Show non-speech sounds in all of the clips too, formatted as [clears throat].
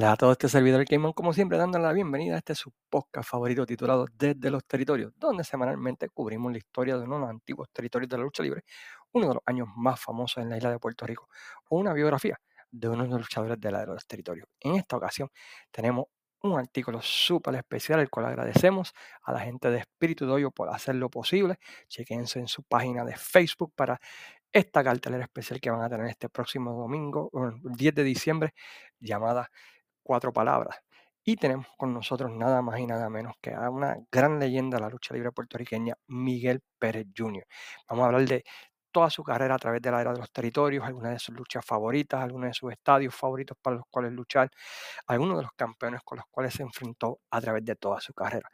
tardes a todos, este servidor Cayman, como siempre, dándole la bienvenida a este su podcast favorito titulado Desde los Territorios, donde semanalmente cubrimos la historia de uno de los antiguos territorios de la lucha libre, uno de los años más famosos en la isla de Puerto Rico, o una biografía de uno de los luchadores de, la, de los territorios. En esta ocasión tenemos un artículo súper especial, el cual agradecemos a la gente de Espíritu Doyo por hacer lo posible. Chequense en su página de Facebook para esta cartelera especial que van a tener este próximo domingo, el 10 de diciembre, llamada Cuatro Palabras. Y tenemos con nosotros nada más y nada menos que a una gran leyenda de la lucha libre puertorriqueña, Miguel Pérez Jr. Vamos a hablar de toda su carrera a través de la era de los territorios, algunas de sus luchas favoritas, algunos de sus estadios favoritos para los cuales luchar, algunos de los campeones con los cuales se enfrentó a través de toda su carrera.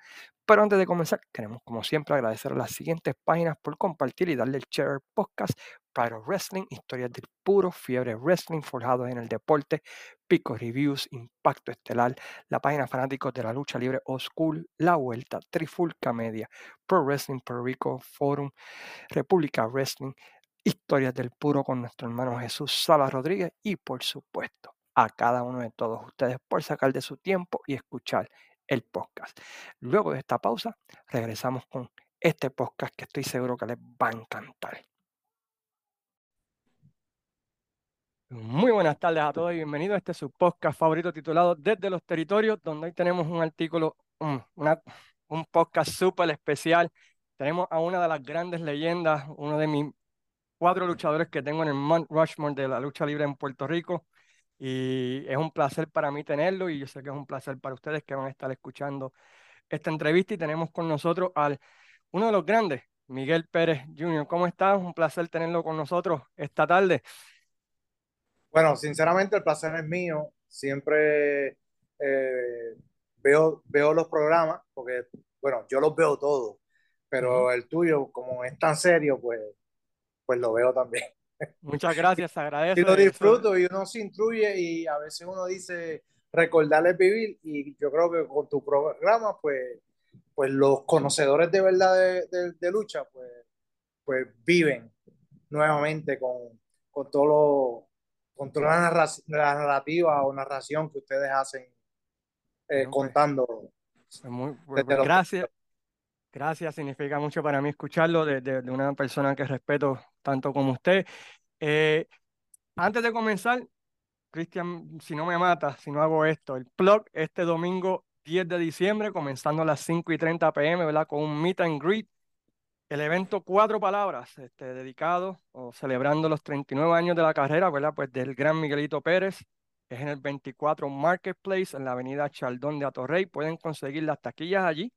Pero antes de comenzar, queremos como siempre agradecer a las siguientes páginas por compartir y darle el share podcast para Wrestling, historias del puro, fiebre wrestling forjados en el deporte, Pico Reviews, Impacto Estelar, la página Fanáticos de la Lucha Libre Old School, La Vuelta, Trifulca Media, Pro Wrestling Puerto Rico Forum, República Wrestling, Historias del Puro con nuestro hermano Jesús Sala Rodríguez y por supuesto a cada uno de todos ustedes por sacar de su tiempo y escuchar el podcast. Luego de esta pausa, regresamos con este podcast que estoy seguro que les va a encantar. Muy buenas tardes a todos y bienvenidos a este su podcast favorito titulado Desde los Territorios, donde hoy tenemos un artículo, un, podcast súper especial. Tenemos a una de las grandes leyendas, uno de mis cuatro luchadores que tengo en el Mount Rushmore de la lucha libre en Puerto Rico, y es un placer para mí tenerlo y yo sé que es un placer para ustedes que van a estar escuchando esta entrevista y tenemos con nosotros al uno de los grandes, Miguel Pérez Jr. ¿Cómo estás? Un placer tenerlo con nosotros esta tarde. Bueno, sinceramente el placer es mío. Siempre eh, veo, veo los programas porque, bueno, yo los veo todos, pero el tuyo, como es tan serio, pues, pues lo veo también. Muchas gracias, agradezco. Y lo disfruto y uno se instruye y a veces uno dice recordarles vivir y yo creo que con tu programa, pues, pues los conocedores de verdad de, lucha, pues, pues viven nuevamente con, con todo lo, con toda la, narrativa o narración que ustedes hacen eh, contando. Muy, pues, gracias. Gracias, significa mucho para mí escucharlo de, de, una persona que respeto tanto como usted. Eh, antes de comenzar, Cristian, si no me mata, si no hago esto, el plug este domingo 10 de diciembre, comenzando a las 5 y 30 pm, ¿verdad? Con un meet and greet. El evento Cuatro Palabras, este, dedicado o celebrando los 39 años de la carrera, ¿verdad? Pues del gran Miguelito Pérez. Es en el 24 Marketplace, en la avenida Chaldón de Atorrey. Pueden conseguir las taquillas allí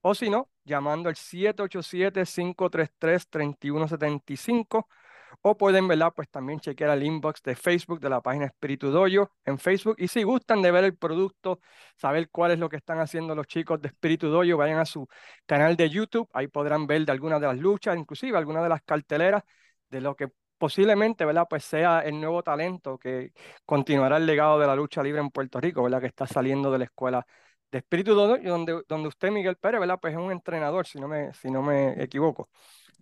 o si no, llamando al 787-533-3175 o pueden, ¿verdad? Pues también chequear el inbox de Facebook de la página Espíritu Doyo en Facebook. Y si gustan de ver el producto, saber cuál es lo que están haciendo los chicos de Espíritu Doyo, vayan a su canal de YouTube. Ahí podrán ver de algunas de las luchas, inclusive algunas de las carteleras de lo que posiblemente, ¿verdad? Pues sea el nuevo talento que continuará el legado de la lucha libre en Puerto Rico, ¿verdad? Que está saliendo de la escuela de Espíritu donde, donde usted, Miguel Pérez, ¿verdad? Pues es un entrenador, si no me, si no me equivoco.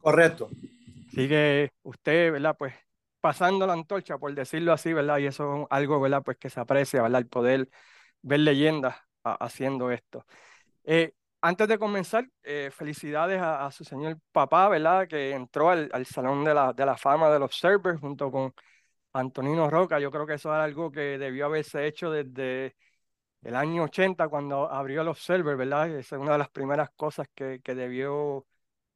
Correcto. Sigue usted, ¿verdad? Pues pasando la antorcha, por decirlo así, ¿verdad? Y eso es algo, ¿verdad? Pues que se aprecia, ¿verdad? El poder ver leyendas haciendo esto. Eh, antes de comenzar, eh, felicidades a, su señor papá, ¿verdad? Que entró al, al Salón de la, de la Fama de los Servers junto con Antonino Roca. Yo creo que eso era algo que debió haberse hecho desde el año 80 cuando abrió los servers, ¿verdad? Esa es una de las primeras cosas que, que debió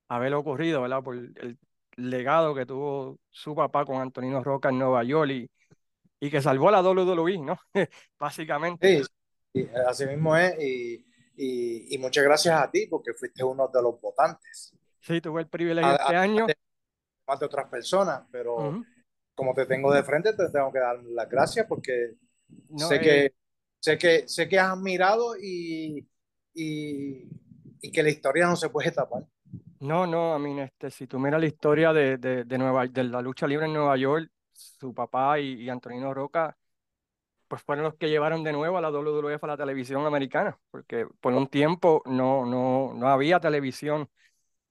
haber ocurrido, ¿verdad? Por el legado que tuvo su papá con Antonino Roca en Nueva York y, y que salvó la WWE, ¿no? [laughs] Básicamente. Sí, así mismo es. Y, y, y, muchas gracias a ti porque fuiste uno de los votantes. Sí, tuve el privilegio este año. Más de otras personas, pero como te tengo de frente, te tengo que dar las gracias porque sé que eh, Sé que, sé que has admirado y, y, y, que la historia no se puede tapar. No, no, a mí, este, si tú miras la historia de, de, de, Nueva, de la lucha libre en Nueva York, su papá y, y, Antonino Roca, pues fueron los que llevaron de nuevo a la WWF a la televisión americana, porque por un tiempo no, no, no había televisión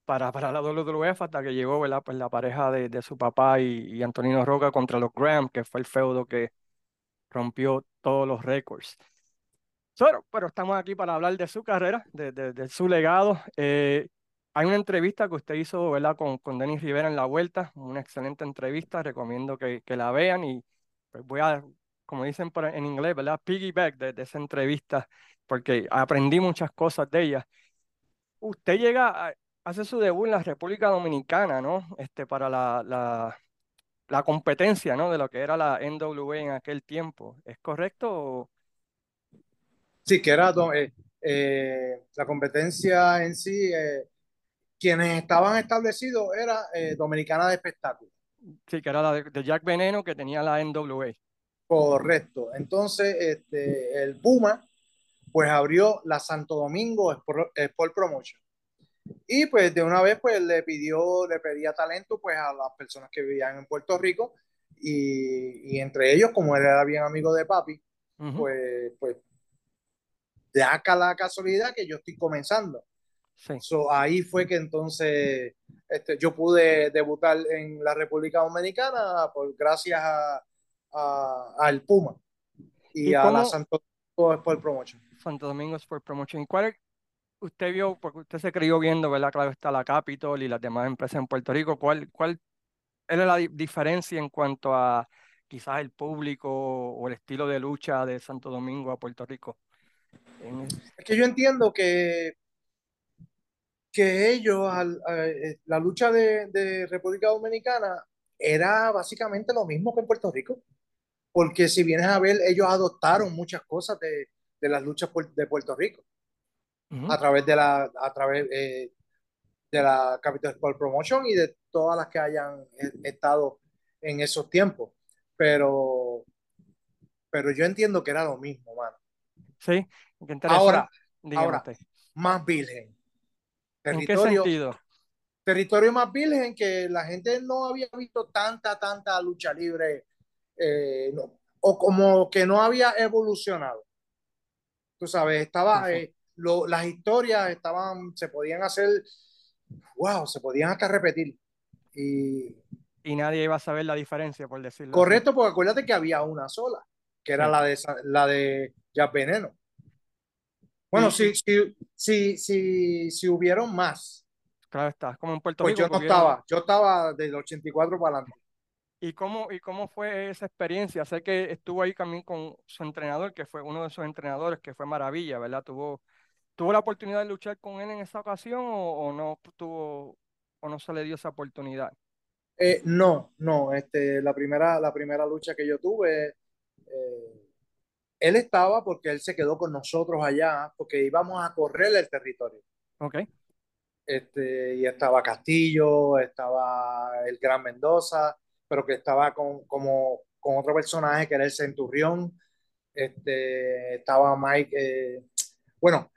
para, para la WWF hasta que llegó. Pues la pareja de, de su papá y, y Antonino Roca contra los Graham, que fue el feudo que, rompió todos los récords. Pero, pero estamos aquí para hablar de su carrera, de, de- de su legado. Eh, hay una entrevista que usted hizo, ¿verdad? Con, con Denis Rivera en La Vuelta, una excelente entrevista, recomiendo que, que la vean y pues voy a, como dicen por- en inglés, ¿verdad? Piggyback de, de esa entrevista, porque aprendí muchas cosas de ella. Usted llega, a, hace su debut en la República Dominicana, ¿no? Este, para la, la, competencia, ¿no? De lo que era la NWA en aquel tiempo. ¿Es correcto? Sí, que era eh, eh, la competencia en sí, eh, quienes estaban establecidos era eh, Dominicana de Espectáculo. Sí, que era la de, de Jack Veneno que tenía la NWA. Correcto. Entonces, este, el Puma, pues abrió la Santo Domingo Sport, Promotion. Y pues de una vez, pues le pidió, le pedía talento pues a las personas que vivían en Puerto Rico. Y, y entre ellos, como él era bien amigo de papi, pues, pues de acá la casualidad que yo estoy comenzando. Sí. So, ahí fue que entonces este, yo pude debutar en la República Dominicana por, gracias a, a- al Puma y, ¿Y a la Santo Domingo Sport Promotion. Santo Domingo Sport Promotion. ¿Y cuál es- usted vio, porque usted se crió viendo, ¿verdad? Claro está la Capitol y las demás empresas en Puerto Rico. ¿Cuál, cuál era la di- diferencia en cuanto a quizás el público o el estilo de lucha de Santo Domingo a Puerto Rico? Es que yo entiendo que, que ellos, al- eh, la lucha de, de República Dominicana era básicamente lo mismo que en Puerto Rico, porque si vienes a ver, ellos adoptaron muchas cosas de, de las luchas por- de Puerto Rico a través de la, a través, eh, de la Capital Sport Promotion y de todas las que hayan eh, estado en esos tiempos. Pero, pero yo entiendo que era lo mismo, mano. Sí. Ahora, ahora, más virgen. ¿En qué Territorio, sentido? territorio más virgen que la gente no había visto tanta, tanta lucha libre, eh, no, o como que no había evolucionado. Tú sabes, estaba, eh, lo- las historias estaban, se podían hacer, wow, se podían hasta repetir. Y Y nadie iba a saber la diferencia, por decirlo así. correcto, porque acuérdate que había una sola, que era Sí. la de, la de Jack Veneno. Bueno, Y- si, si, si, si, hubieron más, Claro está, como en Puerto pues Rico. yo que no hubieron- estaba, yo estaba del 84 para adelante. ¿Y cómo, ¿Y cómo fue esa experiencia? Sé que estuvo ahí también con su entrenador, que fue uno de sus entrenadores, que fue Maravilla, ¿verdad? ¿Tuvo, tuvo la oportunidad de luchar con él en esa ocasión o, o no tuvo o no se le dio esa oportunidad? Eh, no, no, este, la primera, la primera lucha que yo tuve, eh, él estaba porque él se quedó con nosotros allá, porque íbamos a correr el territorio. Ok, Este, y estaba Castillo, estaba el Gran Mendoza, pero que estaba con, como, con otro personaje que era el Centurión, este, estaba Mike, eh, bueno,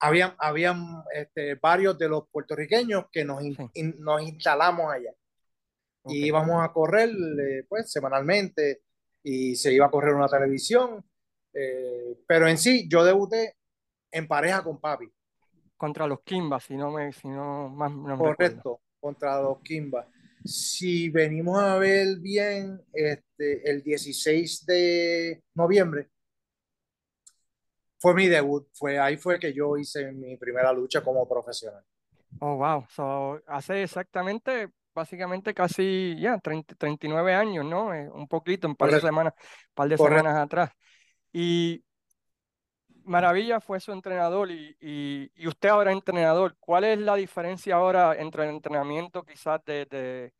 habían, habían este, varios de los puertorriqueños que nos, in- Sí. in- nos instalamos allá. ok. y íbamos a correr eh, pues semanalmente y se iba a correr una televisión, eh, pero en sí yo debuté en pareja con papi, Contra los Kimba, si no me, si no más no me recuerdo. correcto, contra los Kimba. Si venimos a ver bien, este, el 16 de noviembre fue mi debut, fue, ahí fue que yo hice mi primera lucha como profesional. Oh, wow. So, hace exactamente, básicamente casi ya 30 39 años, ¿no? Eh, un poquito, un par de semanas, un par de Correcto. semanas atrás. Y Maravilla fue su entrenador y, y, y usted ahora es entrenador. ¿Cuál es la diferencia ahora entre el entrenamiento quizás de, de,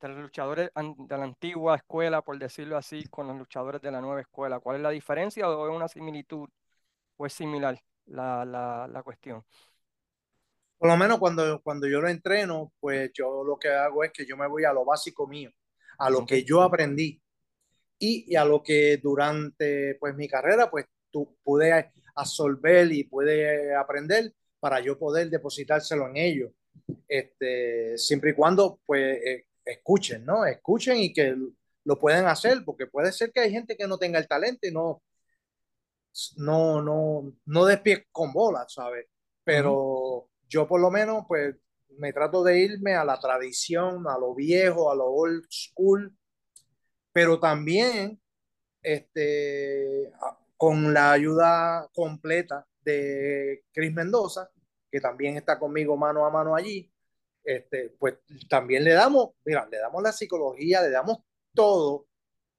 de los luchadores de la antigua escuela, por decirlo así, con los luchadores de la nueva escuela? ¿Cuál es la diferencia o es una similitud o es similar la, la, la cuestión? Por lo menos cuando, cuando yo lo entreno, pues yo lo que hago es que yo me voy a lo básico mío, a lo que yo aprendí y, y a lo que durante pues mi carrera pues tú pude absorber y pude aprender para yo poder depositárselo en ellos. Este, siempre y cuando pues eh, escuchen, ¿no? Escuchen y que lo pueden hacer, porque puede ser que hay gente que no tenga el talento y no, no, no, no des pie con bola, ¿sabes? Pero yo por lo menos pues me trato de irme a la tradición, a lo viejo, a lo old school, pero también este, con la ayuda completa de Chris Mendoza, que también está conmigo mano a mano allí, este, pues también le damos, mira, le damos la psicología, le damos todo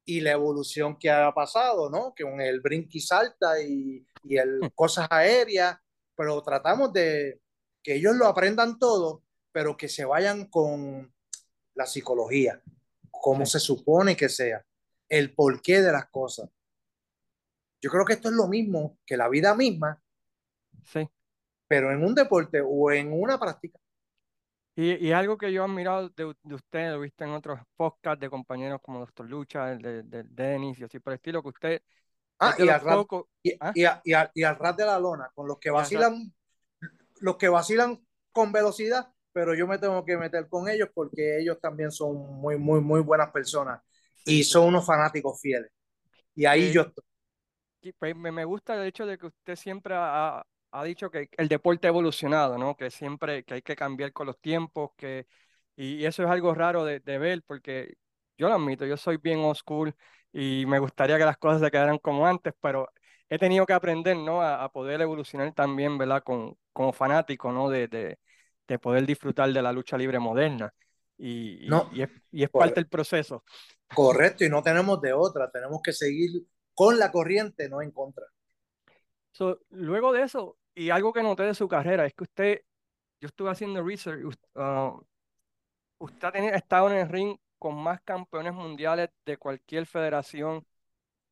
y la evolución que ha pasado, ¿no? Que con el brinqui salta y, y el Mm, cosas aéreas, pero tratamos de que ellos lo aprendan todo, pero que se vayan con la psicología, cómo Sí, se supone que sea, el porqué de las cosas. Yo creo que esto es lo mismo que la vida misma, sí. pero en un deporte o en una práctica. Y, y algo que yo he admirado de, de usted, lo he visto en otros podcasts de compañeros como Doctor Lucha, el de, de Dennis y así por el estilo, que usted Ah, de y al rat, pocos, y, ¿ah? y, a- y, a- y al rat de la lona, con los que vacilan, los que vacilan con velocidad, pero yo me tengo que meter con ellos porque ellos también son muy, muy, muy buenas personas y son unos fanáticos fieles. Y ahí yo Que, estoy. pues, me, me gusta el hecho de que usted siempre ha, ha dicho que el deporte ha evolucionado, ¿no? Que siempre que hay que cambiar con los tiempos, que, y eso es algo raro de, de ver, porque yo lo admito, yo soy bien old school y me gustaría que las cosas se quedaran como antes, pero he tenido que aprender, ¿no? A, a poder evolucionar también, ¿verdad? Con, como fanático, ¿no? De, de, de poder disfrutar de la lucha libre moderna. Y, No, y, es, y es parte del proceso. correcto, y no tenemos de otra, tenemos que seguir con la corriente, no en contra. So, luego de eso, y algo que noté de su carrera, es que usted, yo estuve haciendo research, ah, usted ha tenido- ha estado en el ring con más campeones mundiales de cualquier federación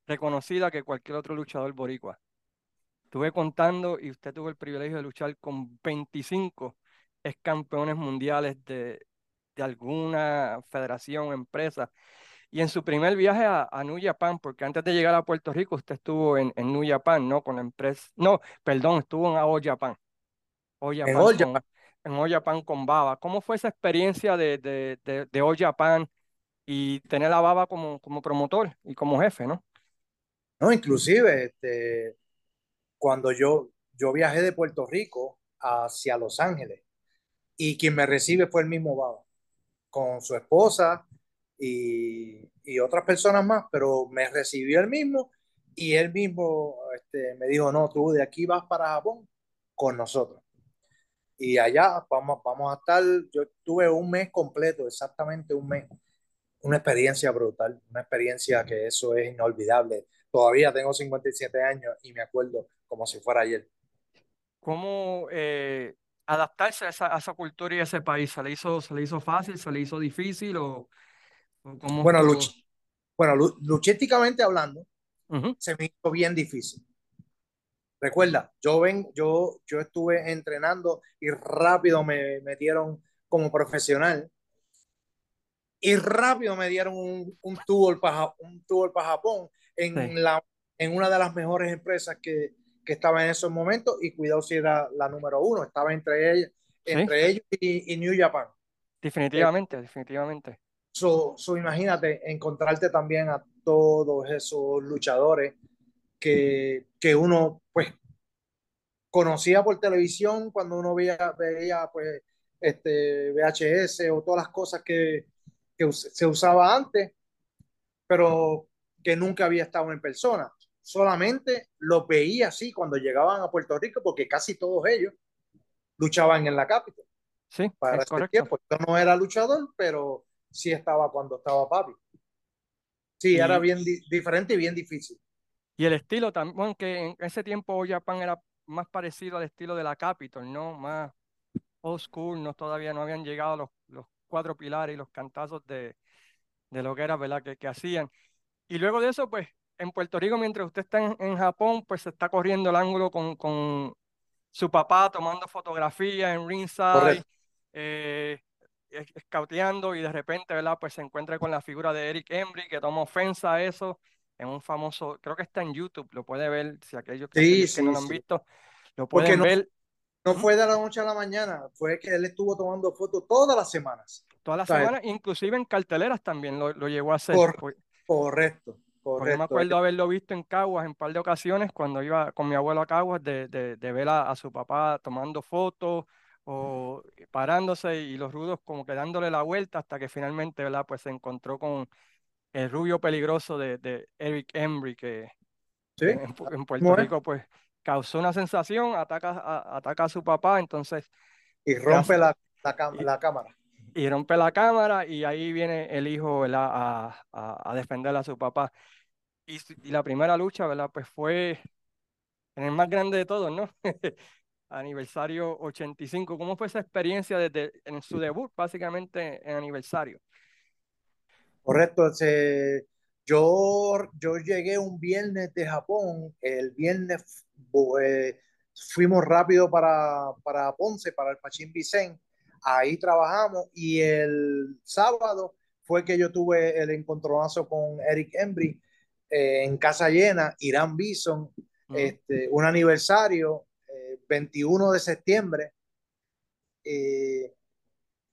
reconocida que cualquier otro luchador boricua. Estuve contando y usted tuvo el privilegio de luchar con 25 ex campeones mundiales de, de alguna federación o empresa. Y en su primer viaje a, a New Japan, porque antes de llegar a Puerto Rico, usted estuvo en, en New Japan, ¿no? Con la empresa. No, perdón, estuvo en All Japan. All En Japan con, en All Japan con Baba. ¿Cómo fue esa experiencia de, de, de, de All Japan y tener a Baba como, como promotor y como jefe, ¿no? no, inclusive, este, cuando yo, yo viajé de Puerto Rico hacia Los Ángeles y quien me recibe fue el mismo Baba, con su esposa y, y otras personas más, pero me recibió el mismo y él mismo este, me dijo, no, tú de aquí vas para Japón con nosotros. Y allá vamos, vamos a estar, yo tuve un mes completo, exactamente un mes, una experiencia brutal, una experiencia que eso es inolvidable. Todavía tengo 57 años y me acuerdo como si fuera ayer. ¿Cómo eh, adaptarse a esa, a esa cultura y a ese país? ¿Se le hizo, se le hizo fácil, se le hizo difícil o, o cómo Bueno, luch, bueno, luchísticamente hablando, se me hizo bien difícil. Recuerda, yo ven, yo, yo estuve entrenando y rápido me metieron como profesional y rápido me dieron un, un tour para un tour para Japón Sí, en la en una de las mejores empresas que, que estaba en esos momentos y cuidado si era la número uno, estaba entre ellos, sí, entre ellos y, y New Japan. Eh, definitivamente, definitivamente. so, so, imagínate encontrarte también a todos esos luchadores que, que uno pues conocía por televisión cuando uno veía, veía pues este VHS o todas las cosas que, que se usaba antes, pero que nunca había estado en persona. Solamente los veía así cuando llegaban a Puerto Rico, porque casi todos ellos luchaban en la capital. Sí, Para es correcto. tiempo, yo no era luchador, pero sí estaba cuando estaba papi. Sí, era Y, bien di diferente y bien difícil. y el estilo también, bueno, que en ese tiempo Japan era más parecido al estilo de la Capitol, ¿no? Más old school, no, todavía no habían llegado los, los cuatro pilares y los cantazos de, de lo que era, ¿verdad? Que, que hacían. Y luego de eso, pues, en Puerto Rico, mientras usted está en, en Japón, pues se está corriendo el ángulo con, con su papá tomando fotografías en ringside, Correcto. eh, escauteando y de repente, ¿verdad? Pues se encuentra con la figura de Eric Embry que toma ofensa a eso en un famoso, creo que está en YouTube, lo puede ver, si aquellos, Sí, aquellos que no lo han sí. visto, lo pueden no, ver no fue de la noche a la mañana, fue que él estuvo tomando fotos todas las semanas. toda la O sea, semana, inclusive en carteleras también lo, lo llegó a hacer. cor Pues, correcto, Porque yo me acuerdo haberlo visto en Caguas en un par de ocasiones cuando iba con mi abuelo a Caguas de, de, de ver a, a su papá tomando fotos o parándose y los rudos como que dándole la vuelta hasta que finalmente, ¿verdad? Pues se encontró con el rubio peligroso de, de Eric Embry que, ¿Sí? En, en Pu- en Puerto. Rico, pues causó una sensación, ataca a, ataca a su papá, entonces Y rompe hace- la, la, cam- y- la cámara. Y rompe la cámara y ahí viene el hijo. A, a, a defender a su papá. Y, la primera lucha, ¿verdad? Pues fue en el más grande de todos, ¿no? [laughs] Aniversario 85. ¿Cómo fue esa experiencia desde en su debut, básicamente en aniversario? Correcto. yo, yo llegué un viernes de Japón. El viernes eh, fuimos rápido para, para Ponce, para el Pachín Vicén. Ahí trabajamos y el sábado fue que yo tuve el encontronazo con Eric Embry eh, en casa llena, Irán Bison, este, un aniversario, eh, 21 de septiembre. eh,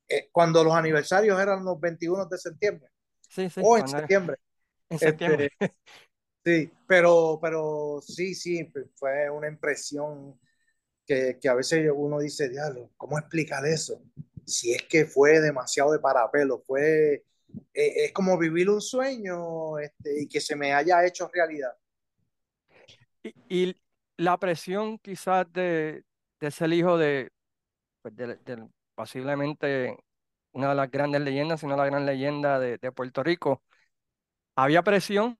eh, cuando los aniversarios eran los 21 de septiembre Sí, sí, o en septiembre. [laughs] en Este, septiembre. Sí, pero, pero sí, sí, fue una impresión que, que a veces uno dice, diablo, ¿cómo explicar eso? Si es que fue demasiado de parapelo, fue, eh, es como vivir un sueño este, y que se me haya hecho realidad. Y, y la presión quizás de, de ser hijo de, pues, de- de posiblemente una de las grandes leyendas, si no la gran leyenda de, de Puerto Rico, ¿había presión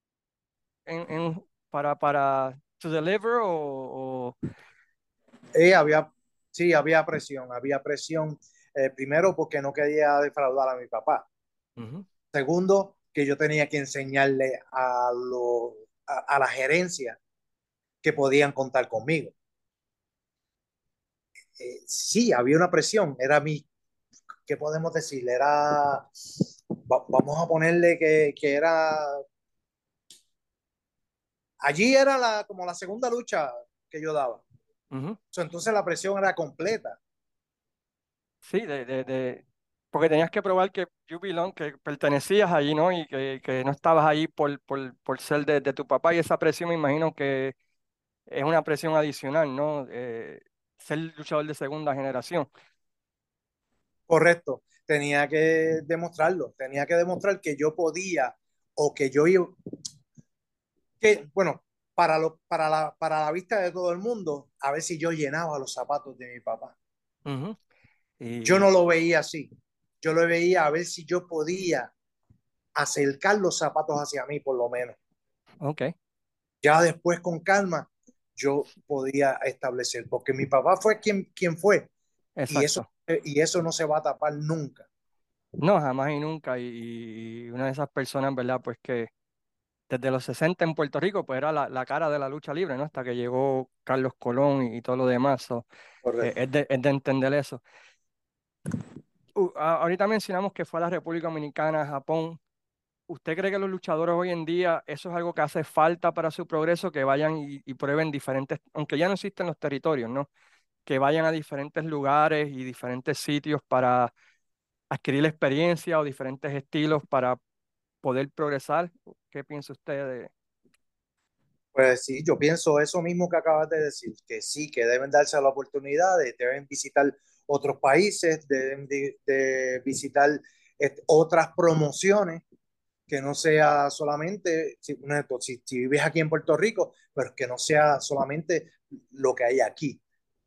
en, en- para, para to deliver o, o- Eh, había, sí, había presión, había presión, eh, primero porque no quería defraudar a mi papá. Segundo, que yo tenía que enseñarle a, lo, a, a la gerencia que podían contar conmigo. Eh, sí, había una presión, era mi, ¿qué podemos decir? Era, va- vamos a ponerle que, que era, allí era la, como la segunda lucha que yo daba. Sea, entonces la presión era completa. Sí, de, de, de- porque tenías que probar que you belong, que pertenecías allí, ¿no? Y que, que no estabas ahí por, por, por ser de, de tu papá y esa presión me imagino que es una presión adicional, ¿no? Eh, ser luchador de segunda generación. Correcto. Tenía que demostrarlo, tenía que demostrar que yo podía o que yo iba, que, bueno, para, lo, para, la, para la vista de todo el mundo, a ver si yo llenaba los zapatos de mi papá. Y, Yo no lo veía así. Yo lo veía a ver si yo podía acercar los zapatos hacia mí, por lo menos. ok, Ya después, con calma, yo podía establecer, porque mi papá fue quien, quien fue, y exacto. eso, y eso no se va a tapar nunca. No, jamás y nunca. Y, y una de esas personas, ¿verdad? Pues que desde los 60 en Puerto Rico, pues era la, la cara de la lucha libre, ¿no? Hasta que llegó Carlos Colón y, y todo lo demás. so, eh, es de, es de entender eso. Uh, ahorita mencionamos que fue a la República Dominicana, Japón. ¿Usted cree que los luchadores hoy en día, eso es algo que hace falta para su progreso, que vayan y, y prueben diferentes, aunque ya no existen los territorios, ¿no? Que vayan a diferentes lugares y diferentes sitios para adquirir experiencia o diferentes estilos para poder progresar. ¿Qué piensa usted de...? Pues sí, yo pienso eso mismo que acabas de decir, que sí, que deben darse la oportunidad, de- deben visitar otros países, deben de, de visitar eh, otras promociones, que no sea solamente, si, si, si vives aquí en Puerto Rico, pero que no sea solamente lo que hay aquí.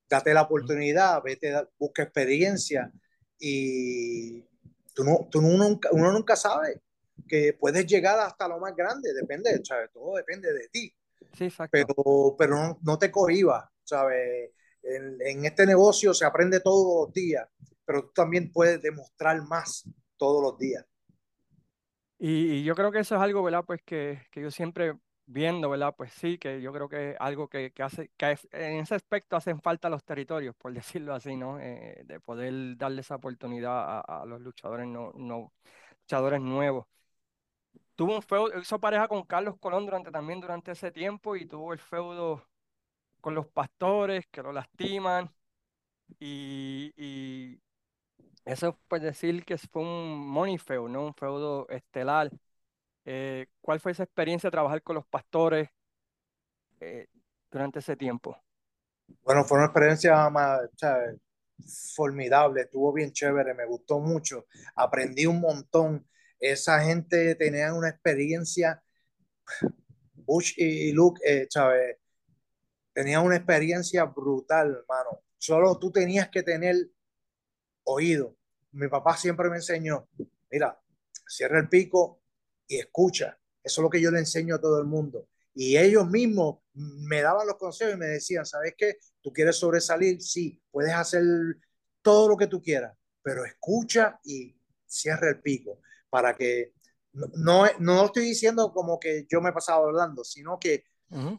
Date la oportunidad, vete, busca experiencia y tú no, tú nunca, uno nunca sabe que puedes llegar hasta lo más grande, depende, ¿sabes? Todo depende de ti Sí, exacto. pero, pero no, no te cohibas, ¿sabes? En, en este negocio se aprende todos los días, pero tú también puedes demostrar más todos los días. Y, y yo creo que eso es algo, ¿verdad? Pues que, que yo siempre viendo, ¿verdad? Pues sí, que yo creo que es algo que, que hace, que en ese aspecto hacen falta los territorios, por [laughs] decirlo así, ¿no? Eh, de poder darle esa oportunidad a, a los luchadores, no, no, luchadores nuevos. Tuvo un feudo, hizo pareja con Carlos Colón durante, también durante ese tiempo y tuvo el feudo con los pastores que lo lastiman y, y eso pues decir que fue un money ¿no? Un feudo estelar. Eh, ¿cuál fue esa experiencia de trabajar con los pastores eh, durante ese tiempo? Bueno, fue una experiencia más, formidable, estuvo bien chévere, me gustó mucho, aprendí un montón. Esa gente tenía una experiencia Bush y, Luke, eh, ¿sabes? Tenían una experiencia brutal, hermano. Solo tú tenías que tener oído. Mi papá siempre me enseñó, mira, cierra el pico y escucha. Eso es lo que yo le enseño a todo el mundo. Y ellos mismos me daban los consejos y me decían, ¿sabes qué? Tú quieres sobresalir, sí, puedes hacer todo lo que tú quieras, pero escucha y cierra el pico para que no, no estoy diciendo como que yo me he pasado hablando, sino que ese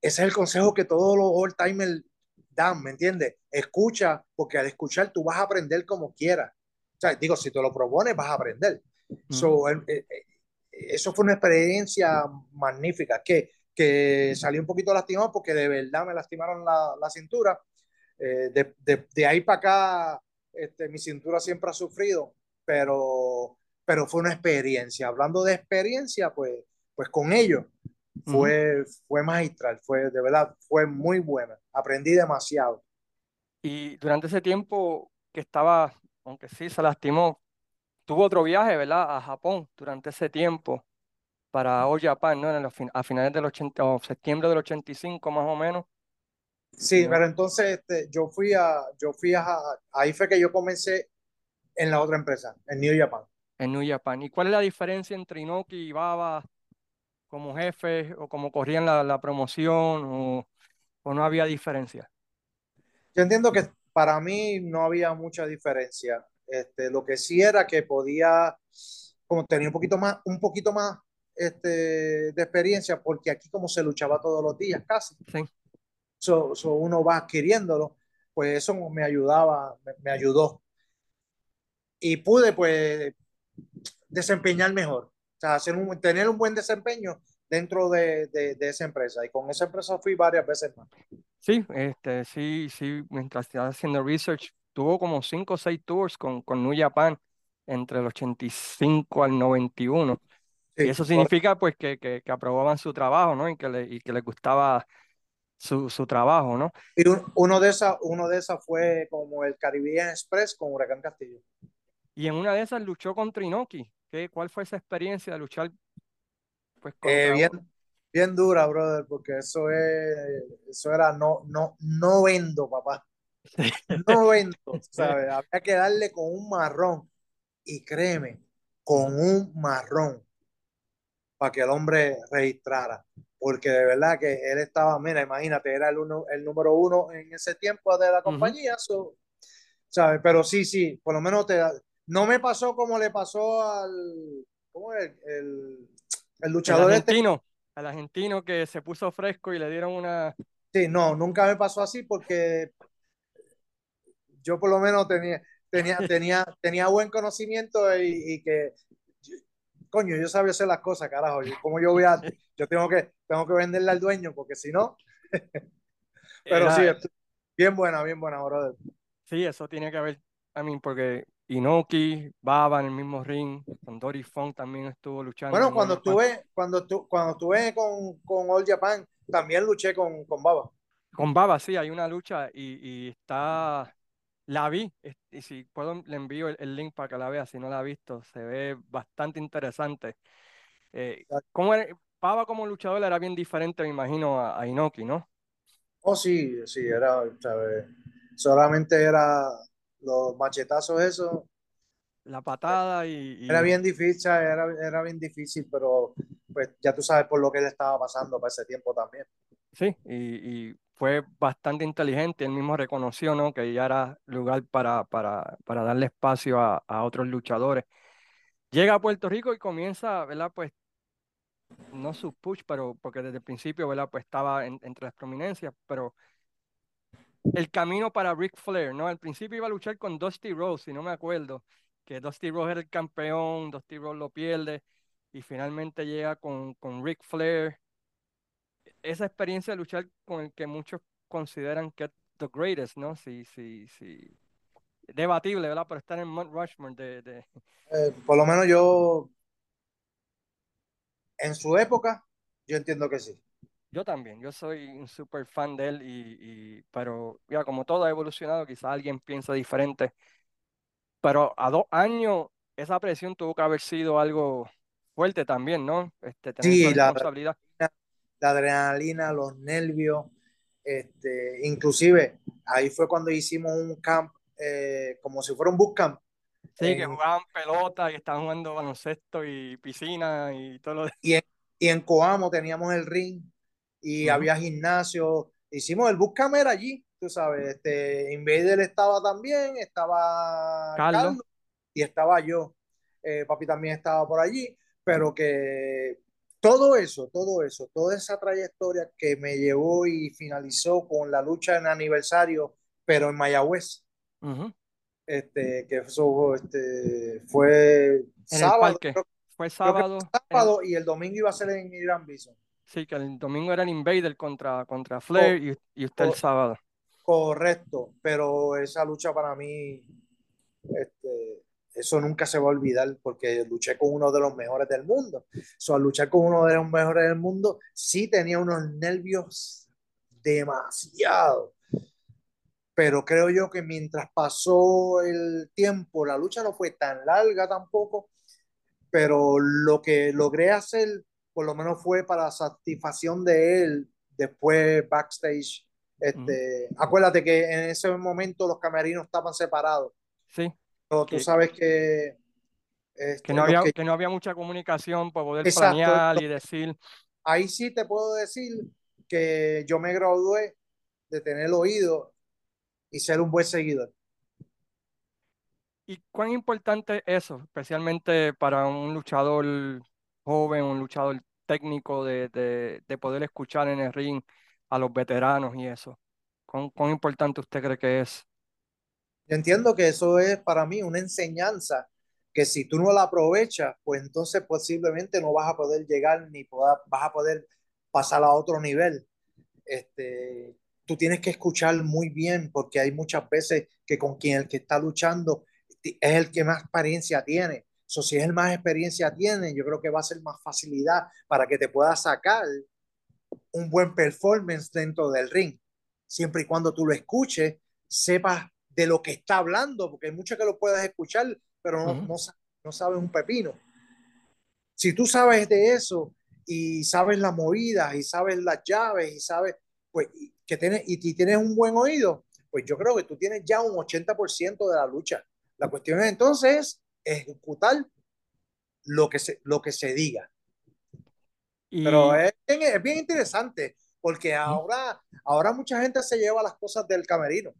es el consejo que todos los old timers dan, ¿me entiendes? Escucha, porque al escuchar tú vas a aprender como quieras. O sea, digo, si te lo propones, vas a aprender. Eh, eh, eso fue una experiencia magnífica, que, que salí un poquito lastimado porque de verdad me lastimaron la, la cintura. Eh, de, de, de, ahí para acá, este, mi cintura siempre ha sufrido, pero pero fue una experiencia. Hablando de experiencia, pues, pues con ellos fue, fue magistral, fue de verdad, fue muy buena. Aprendí demasiado. Y durante ese tiempo que estaba, aunque sí se lastimó, tuvo otro viaje, ¿verdad? A Japón durante ese tiempo para All Japan, ¿no? En a finales del 80, o septiembre del 85 más o menos. Sí, pero entonces este, yo fui a, yo fui a, ahí fue que yo comencé en la otra empresa, en New Japan en New Japan. ¿Y cuál es la diferencia entre Inoki y Baba como jefe o como corrían la, la promoción o, o, no había diferencia? Yo entiendo que para mí no había mucha diferencia. Este, lo que sí era que podía, como tenía un poquito más, un poquito más este, de experiencia, porque aquí como se luchaba todos los días casi. Sí. So, so uno va adquiriéndolo, pues eso me ayudaba, me, me ayudó. Y pude pues desempeñar mejor, o sea, hacer un, tener un buen desempeño dentro de, de, de, esa empresa. Y con esa empresa fui varias veces más. Sí, este, sí, sí, mientras estaba haciendo research, tuvo como cinco o seis tours con, con New Japan entre el 85 al 91. y eso significa pues que, que, que, aprobaban su trabajo, ¿no? Y que le, y que le gustaba su, su trabajo, ¿no? Y uno de esas uno de esas fue como el Caribbean Express con Huracán Castillo. Y en una de esas luchó contra Inoki. ¿Qué, ¿Cuál fue esa experiencia de luchar? Pues, eh, bien, bien dura, brother, porque eso es, eso era no, no, no vendo, papá. No [laughs] vendo, ¿sabes? Había que darle con un marrón. Y créeme, con un marrón para que el hombre registrara. Porque de verdad que él estaba, mira, imagínate, era el, uno, el número uno en ese tiempo de la compañía, ¿sabes? Pero sí, sí, por lo menos te, no me pasó como le pasó al. ¿Cómo es? El, el luchador el este. argentino, este. Al argentino que se puso fresco y le dieron una. Sí, no, nunca me pasó así porque yo por lo menos tenía, tenía, [laughs] tenía, tenía buen conocimiento y, que. Coño, yo sabía hacer las cosas, carajo. Como yo voy a. Yo tengo que, tengo que venderle al dueño porque si no. [laughs] Pero sí, bien buena, bien buena, brother. Sí, eso tiene que ver. I mean, porque Inoki, Baba en el mismo ring, con Dory Funk también estuvo luchando. Bueno, cuando estuve, cuando, tu, cuando estuve con, con All Japan, también luché con, con Baba. Con Baba, sí, hay una lucha y, y está, la vi, y si puedo le envío el, link para que la vea, si no la ha visto, se ve bastante interesante. Eh, ¿cómo era, Baba como luchador era bien diferente, me imagino, a, a Inoki, ¿no? Oh, sí, sí, era, ¿sabes? solamente era los machetazos, eso. La patada y, Era bien difícil, era, era bien difícil, pero pues ya tú sabes por lo que él estaba pasando para ese tiempo también. Sí, y, y fue bastante inteligente, él mismo reconoció ¿no? que ya era lugar para, para, para darle espacio a, a otros luchadores. Llega a Puerto Rico y comienza, ¿verdad? Pues no su push, pero porque desde el principio, ¿verdad? Pues estaba entre las prominencias, pero el camino para Ric Flair, ¿no? Al principio iba a luchar con Dusty Rose, si no me acuerdo, que Dusty Rose era el campeón, Dusty Rose lo pierde y finalmente llega con, con Ric Flair. Esa experiencia de luchar con el que muchos consideran que es the greatest, ¿no? Sí, sí, sí. Debatible, ¿verdad? Pero estar en Mount Rushmore de... de... Eh, por lo menos yo, en su época, yo entiendo que sí. Yo también, yo soy un súper fan de él, y, pero ya como todo ha evolucionado, quizás alguien piensa diferente. Pero a dos años, esa presión tuvo que haber sido algo fuerte también, ¿no? Este, tener sí, responsabilidad. la adrenalina, los nervios, este, inclusive ahí fue cuando hicimos un camp, eh, como si fuera un bootcamp. Sí, en, que jugaban pelota y estaban jugando baloncesto y piscina y todo lo demás. Y en, y en Coamo teníamos el ring y uh -huh. había gimnasio. Hicimos el bootcamp era allí, tú sabes. Este, Invader estaba también, estaba Carlos, Carlos y estaba yo. Eh, papi también estaba por allí, pero que todo eso, todo eso, toda esa trayectoria que me llevó y finalizó con la lucha en aniversario, pero en Mayagüez. Uh -huh. Este, que eso este, fue en sábado. El parque. Fue sábado. sábado en... y el domingo iba a ser en Irán Bison. Sí, que el domingo era el Invader contra, contra Flair oh, y, y, usted oh, el sábado. Correcto, pero esa lucha para mí, este, eso nunca se va a olvidar porque luché con uno de los mejores del mundo. So, al luchar con uno de los mejores del mundo, sí tenía unos nervios demasiado. Pero creo yo que mientras pasó el tiempo, la lucha no fue tan larga tampoco, pero lo que logré hacer, por lo menos fue para satisfacción de él, después backstage. Este, uh -huh. Acuérdate que en ese momento los camerinos estaban separados. Sí. Pero tú sabes que este, que, no había, que... que, no había mucha comunicación para poder Exacto. planear y decir. Ahí sí te puedo decir que yo me gradué de tener oído y ser un buen seguidor. ¿Y cuán importante es eso, especialmente para un luchador joven, un luchador técnico, de, de, de poder escuchar en el ring a los veteranos y eso? ¿Cuán, ¿Cuán, importante usted cree que es? Yo entiendo que eso es para mí una enseñanza que si tú no la aprovechas, pues entonces posiblemente no vas a poder llegar ni poder, vas a poder pasar a otro nivel. Este, tú tienes que escuchar muy bien porque hay muchas veces que con quien el que está luchando es el que más experiencia tiene. So, si es el más experiencia tiene, yo creo que va a ser más facilidad para que te pueda sacar un buen performance dentro del ring. Siempre y cuando tú lo escuches, sepas de lo que está hablando, porque hay muchos que lo puedes escuchar, pero no, uh -huh. no, no sabes un pepino. Si tú sabes de eso y sabes las movidas y sabes las llaves y sabes, pues, que tienes, y tienes un buen oído, pues yo creo que tú tienes ya un 80% de la lucha. La cuestión es entonces ejecutar lo que se, lo que se diga. Y... Pero es, es, bien interesante, porque ahora, ahora mucha gente se lleva las cosas del camerino.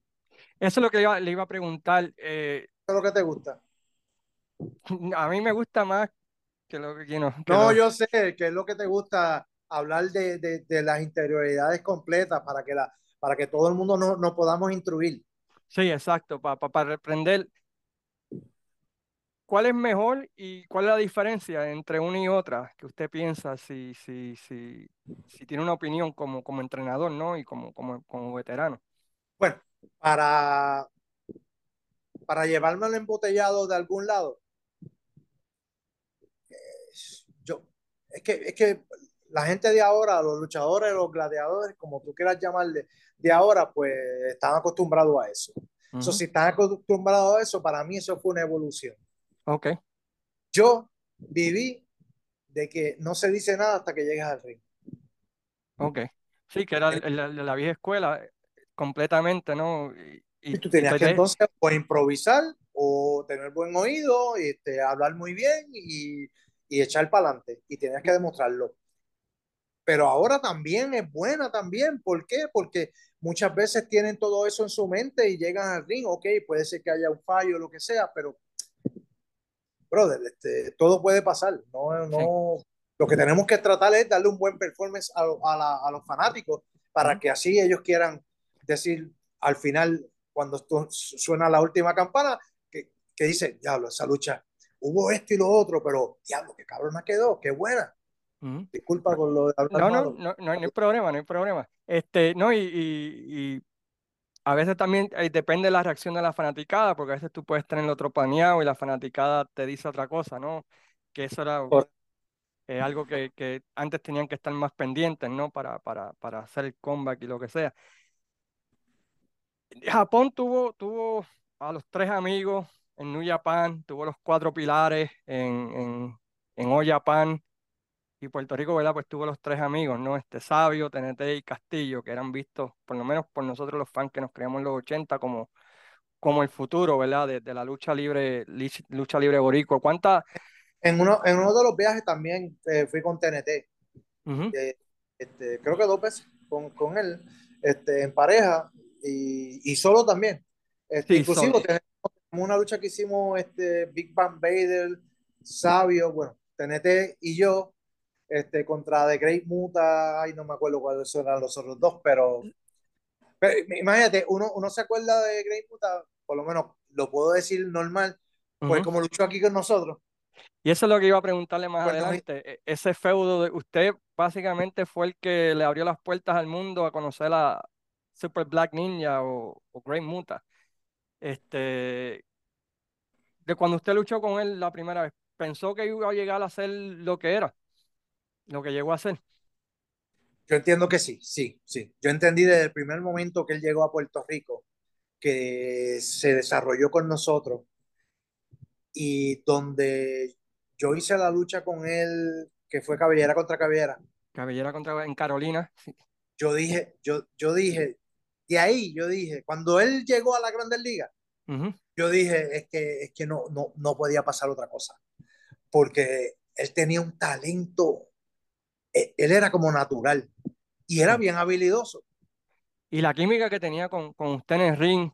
Eso es lo que iba, le iba a preguntar. Eh, ¿Qué es lo que te gusta? [laughs] A mí me gusta más que lo que, no. Que no, lo... yo sé que es lo que te gusta hablar de, de, de las interioridades completas para que, la, para que todo el mundo nos no podamos instruir. Sí, exacto, para pa, cuál es mejor y cuál es la diferencia entre una y otra que usted piensa si, si, si, si tiene una opinión como, como entrenador ¿no? y como, como, como veterano. Bueno, para, para llevarme el embotellado de algún lado, yo, es que, es que la gente de ahora, los luchadores, los gladiadores, como tú quieras llamarle, de ahora, pues están acostumbrados a eso. Uh -huh. so, si están acostumbrados a eso, para mí eso fue una evolución. Ok. Yo viví de que no se dice nada hasta que llegas al ring. Ok. Sí, que era la, la, la vieja escuela completamente, ¿no? Y, y tú tenías y que entonces o improvisar o tener buen oído, y, este, hablar muy bien y, y echar para adelante. Y tenías que demostrarlo. Pero ahora también es buena también. ¿Por qué? Porque muchas veces tienen todo eso en su mente y llegan al ring. Ok, puede ser que haya un fallo o lo que sea, pero brother, este, todo puede pasar. No, no, sí. Lo que tenemos que tratar es darle un buen performance a, a, la, a los fanáticos para uh -huh. que así ellos quieran decir al final, cuando suena la última campana, que, que dice, diablo, esa lucha, hubo esto y lo otro, pero diablo, qué cabrón me quedó, qué buena. Uh -huh. Disculpa con lo de hablar no, no, no, no, no hay problema, no hay problema. Este, no, y, y, y a veces también eh, depende de la reacción de la fanaticada, porque a veces tú puedes tener otro paneado y la fanaticada te dice otra cosa, ¿no? Que eso era eh, algo que, que, antes tenían que estar más pendientes, ¿no? Para, para, para hacer el comeback y lo que sea. Japón tuvo, tuvo a los tres amigos en New Japan, tuvo los cuatro pilares en, en, en All Japan, y Puerto Rico, ¿verdad? Pues tuvo los tres amigos, ¿no? Este Sabio, TNT y Castillo, que eran vistos, por lo menos por nosotros los fans que nos creamos en los 80, como, como el futuro, ¿verdad? De, de la lucha libre, lucha libre boricua. ¿Cuánta? En uno, en uno de los viajes también eh, fui con TNT. Eh, este, creo que dos veces con, con él, este, en pareja y, y solo también. Este, Sí, inclusive solo. tenemos una lucha que hicimos este, Big Bang Vader, Sabio, bueno, TNT y yo, este, contra The Great Muta, ay, no me acuerdo cuáles eran los otros dos, pero, pero imagínate, uno, uno se acuerda de Great Muta, por lo menos lo puedo decir normal, pues como luchó aquí con nosotros, Y eso es lo que iba a preguntarle más adelante. E- Ese feudo de usted básicamente fue el que le abrió las puertas al mundo a conocer a Super Black Ninja o, o Great Muta. Este, de cuando usted luchó con él la primera vez, ¿pensó que iba a llegar a ser lo que era, lo que llegó a ser? yo entiendo que sí, sí, sí. Yo entendí desde el primer momento que él llegó a Puerto Rico, que se desarrolló con nosotros y donde yo hice la lucha con él, que fue cabellera contra cabellera, Cabellera contra en Carolina. sí. yo dije, yo, yo dije, de ahí yo dije, cuando él llegó a la Grandes Ligas, Ujú. yo dije, es que, es que no, no, no podía pasar otra cosa, porque él tenía un talento, él, él era como natural y era bien habilidoso. Y la química que tenía con, con usted en el ring,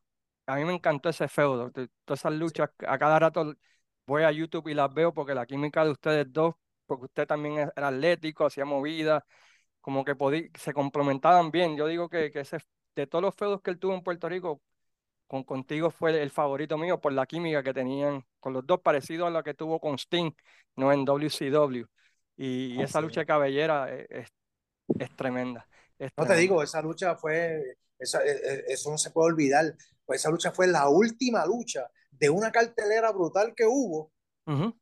a mí me encantó ese feudo. Todas esas luchas, a cada rato voy a YouTube y las veo porque la química de ustedes dos, porque usted también era atlético, hacía movidas, como que podí- se complementaban bien. Yo digo que, que ese, de todos los feudos que él tuvo en Puerto Rico, con, contigo fue el favorito mío por la química que tenían con los dos, parecido a la que tuvo con Sting, no en WCW. Y, Ah, esa sí. lucha de cabellera es, es- es tremenda, es No te digo, esa lucha fue, esa, eh, eh, eso no se puede olvidar, pues esa lucha fue la última lucha de una cartelera brutal que hubo Ujú.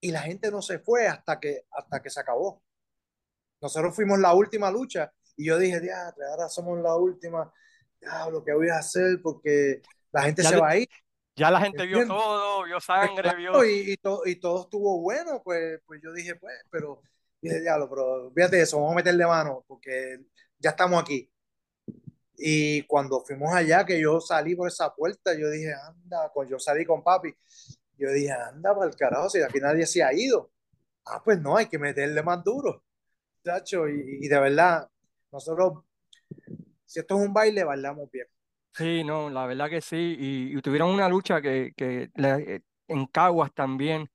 y la gente no se fue hasta que, hasta que se acabó. Nosotros fuimos la última lucha y yo dije, ahora somos la última, lo que voy a hacer porque la gente Ya se va a ir, Ya la gente vio todo, vio sangre, vio... y, y, to- y todo estuvo bueno, pues, pues yo dije, pues, pero, dije, diablo, pero fíjate eso, vamos a meterle mano porque ya estamos aquí. Y cuando fuimos allá, que yo salí por esa puerta, yo dije, anda, pues yo salí con papi, yo dije, anda, para el carajo, si aquí nadie se ha ido. Ah, pues no, hay que meterle más duro, chacho, y, y de verdad, nosotros, si esto es un baile, bailamos bien. Sí, no, la verdad que sí. Y, y tuvieron una lucha que, que le- eh, en Caguas también,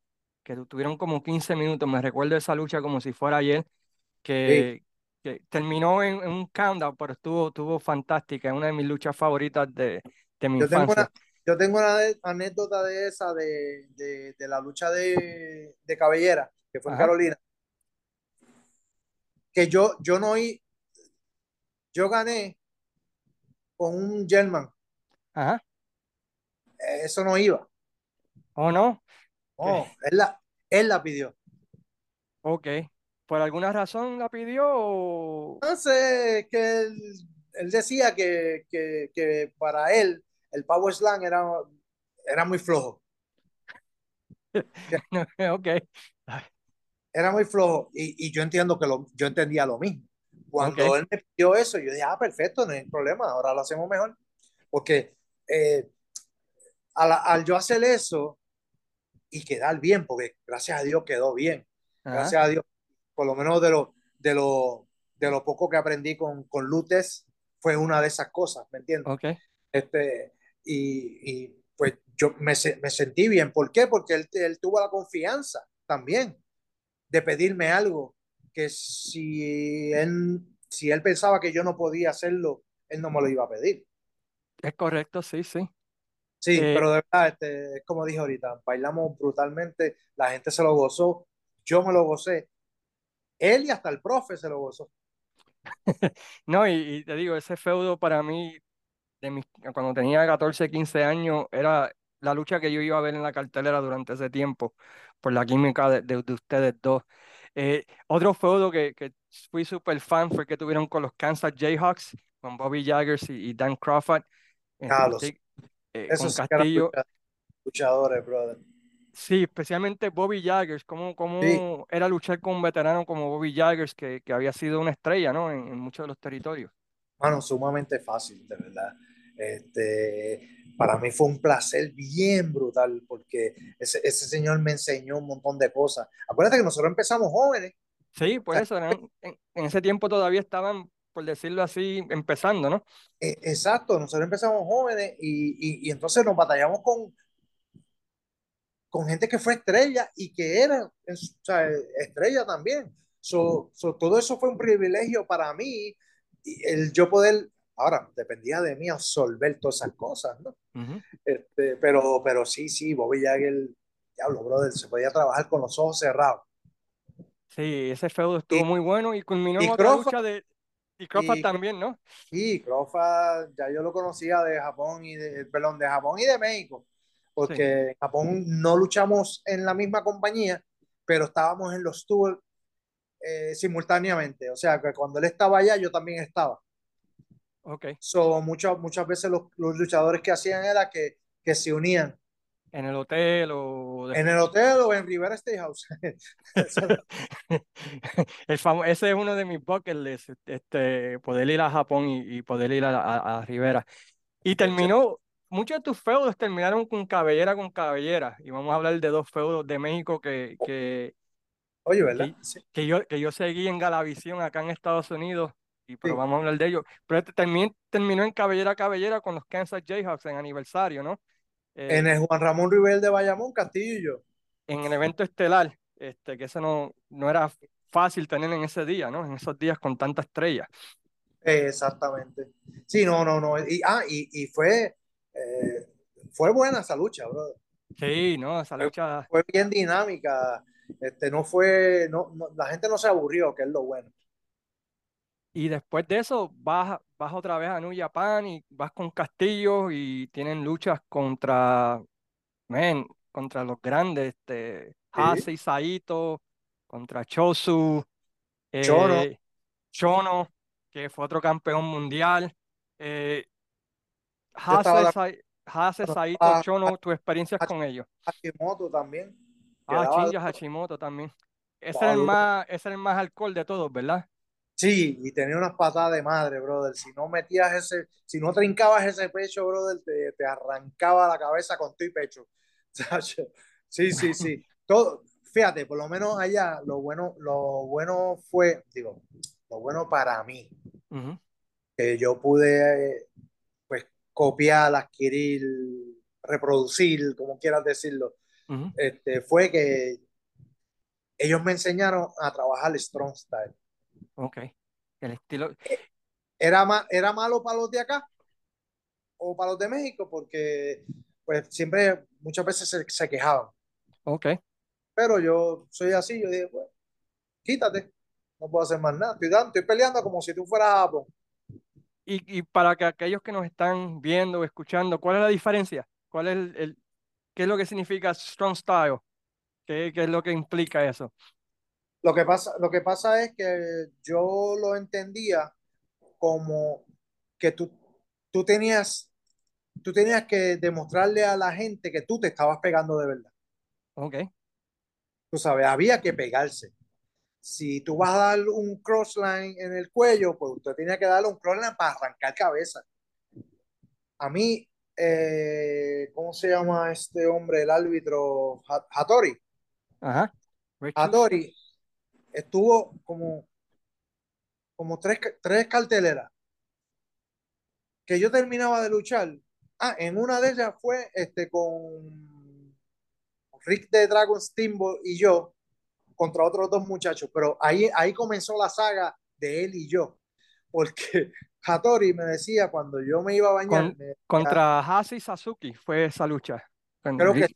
que tu- tuvieron como 15 minutos. Me recuerdo esa lucha como si fuera ayer, Sí. que, que terminó en, en un countdown, pero estuvo, estuvo fantástica. Es una de mis luchas favoritas de, de mi Yo tengo infancia. una, yo tengo una de- anécdota de esa, de, de, de la lucha de, de cabellera, que fue en Ajá, Carolina, que yo, yo no, i- yo gané con un German, ajá. eso no iba. ¿O no? Que- No, él la, él la pidió. Ok. ¿Por alguna razón la pidió o...? Entonces, que él, él decía que, que, que para él el Power Slam era, era muy flojo. [laughs] Ok. Era muy flojo. Y, y yo entiendo que lo, yo entendía lo mismo. Cuando Ok. él me pidió eso, yo dije, ah, perfecto, no hay problema, ahora lo hacemos mejor. Porque eh, al, al yo hacer eso y quedar bien, porque gracias a Dios quedó bien, Ajá. gracias a Dios, por lo menos de lo, de lo, de lo poco que aprendí con, con Lutes, fue una de esas cosas, ¿me entiendes? Este, y, y pues yo me, me sentí bien. ¿Por qué? Porque él, él tuvo la confianza también de pedirme algo que si él, si él pensaba que yo no podía hacerlo, él no me lo iba a pedir. Es correcto, sí, sí. Sí, Eh, pero de verdad, este, es como dije ahorita, bailamos brutalmente, la gente se lo gozó, yo me lo gocé, él y hasta el profe se lo gozó. [laughs] No, y, y te digo, ese feudo para mí, de mis, cuando tenía 14, 15 años, era la lucha que yo iba a ver en la cartelera durante ese tiempo, por la química de, de- de ustedes dos. Eh, otro feudo que, que fui súper fan fue que tuvieron con los Kansas Jayhawks, con Bobby Jaggers y, y Dan Crawford, Carlos, eh, eso con Castillo. lucha- luchadores, brother. Sí, especialmente Bobby Jaggers, cómo, Sí, cómo era luchar con un veterano como Bobby Jaggers, que, que había sido una estrella, ¿no? En, en muchos de los territorios. Mano, sumamente fácil, de verdad. Este, para mí fue un placer bien brutal porque ese, ese señor me enseñó un montón de cosas. Acuérdate que nosotros empezamos jóvenes. Sí, por sea, eso eran- en, en ese tiempo todavía estaban, por decirlo así, empezando, ¿no? eh, exacto, nosotros empezamos jóvenes y, y, y entonces nos batallamos con, con gente que fue estrella y que era o sea, estrella también. So, so, todo eso fue un privilegio para mí, el yo poder, ahora dependía de mí absorber todas esas cosas, ¿no? Ujú. Este, pero, pero sí, sí, Bobby Jagger, diablo, brother, se podía trabajar con los ojos cerrados. Sí, ese feudo Y, estuvo muy bueno y culminó en y otra lucha de... Y Crawford y, también, ¿no? y Crawford, ya yo lo conocía de Japón y de, perdón, de Japón y de México, Sí, porque en Japón no luchamos en la misma compañía, pero estábamos en los tours eh, simultáneamente. O sea, que cuando él estaba allá, yo también estaba. Ok. So, muchas, muchas veces los, los luchadores que hacían era que, que se unían En el hotel o en el hotel o en Rivera Steakhouse. [laughs] El famo- ese es uno de mis bucket lists, este, poder ir a Japón y, y poder ir a, a, a Rivera. Y terminó, muchos de tus feudos terminaron con cabellera con cabellera. Y vamos a hablar de dos feudos de México que, que, Oye, ¿verdad? que, Sí, que yo, que yo seguí en Galavisión acá en Estados Unidos. Y, pero sí. vamos a hablar de ellos. Pero este también terminó en cabellera a cabellera con los Kansas Jayhawks en aniversario, ¿no? En Eh, el Juan Ramón Rivel de Bayamón, Castillo en el evento estelar, este, que eso no, no era fácil tener en ese día, ¿no? En esos días con tanta estrella. Eh, exactamente. Sí, no, no, no. Y, ah, y, y fue, eh, fue buena esa lucha, bro. Sí, no, esa Fue, lucha. fue bien dinámica. Este, no fue, no, no, la gente no se aburrió, que es lo bueno. Y después de eso vas, vas otra vez a New Japan y vas con Castillo y tienen luchas contra, men, contra los grandes, este. Hase, Saito, contra Chosu, Chono, eh, Chono, que fue otro campeón mundial. Eh, Hase, Saito, estaba Chono, tus experiencias con ellos. Hashimoto también, Ah, daba, Shinya Hashimoto también. Ese daba el más, ese era el más alcohol de todos, ¿verdad? Sí, y tenía unas patadas de madre, brother. Si no metías ese, si no trincabas ese pecho, brother, te, te arrancaba la cabeza con tu y pecho. [laughs] Sí, sí, sí. Todo, fíjate, por lo menos allá, lo bueno, lo bueno fue, digo, lo bueno para mí, que yo pude, pues, copiar, adquirir, reproducir, como quieras decirlo, este, fue que ellos me enseñaron a trabajar el strong style. Ok. El estilo. Era, ma- era malo para los de acá, o para los de México porque pues siempre muchas veces se, se quejaban. Ok. Pero yo soy así, yo dije, pues, quítate, no puedo hacer más nada. Estoy, dando, estoy peleando como si tú fueras a Japón. Y, y para que aquellos que nos están viendo o escuchando, ¿cuál es la diferencia? ¿Cuál es el, el- qué es lo que significa strong style? ¿Qué, qué es lo que implica eso? Lo que pasa, lo que pasa es que yo lo entendía como que tú, tú tenías, tú tenías que demostrarle a la gente que tú te estabas pegando de verdad. Ok. Tú sabes, había que pegarse. Si tú vas a dar un crossline en el cuello, pues usted tenía que darle un crossline para arrancar cabeza. A mí, eh, ¿cómo se llama este hombre, el árbitro? Ha- Hattori. Ajá. Hattori estuvo como, como tres, tres carteleras que yo terminaba de luchar. Ah, en una de ellas fue este, con Rick de Dragon Steamboat y yo contra otros dos muchachos, pero ahí, ahí comenzó la saga de él y yo, porque [laughs] Hattori me decía cuando yo me iba a bañar, Con, me decía, contra Hase Sasuke fue esa lucha. Creo que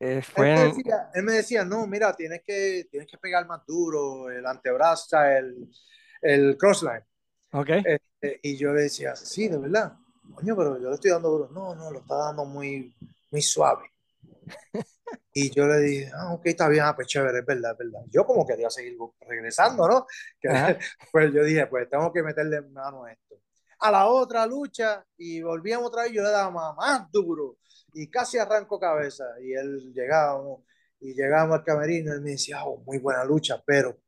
Eh, él fue me en- decía, él me decía, no, mira, tienes que, tienes que pegar más duro, el antebrazo, el, el crossline. Ok. Este, y yo le decía, sí, de verdad, coño, pero yo le estoy dando duro. No, no, lo está dando muy, muy suave. [laughs] Y yo le dije, ah, ok, está bien, ah, pues chévere, es verdad, es verdad. Yo como quería seguir regresando, ¿no? Que, [laughs] pues yo dije, pues tengo que meterle mano a esto. a la otra lucha y volvíamos otra vez, yo le daba más duro y casi arranco cabeza y él llegaba y llegamos al camerino y él me decía, oh, muy buena lucha, pero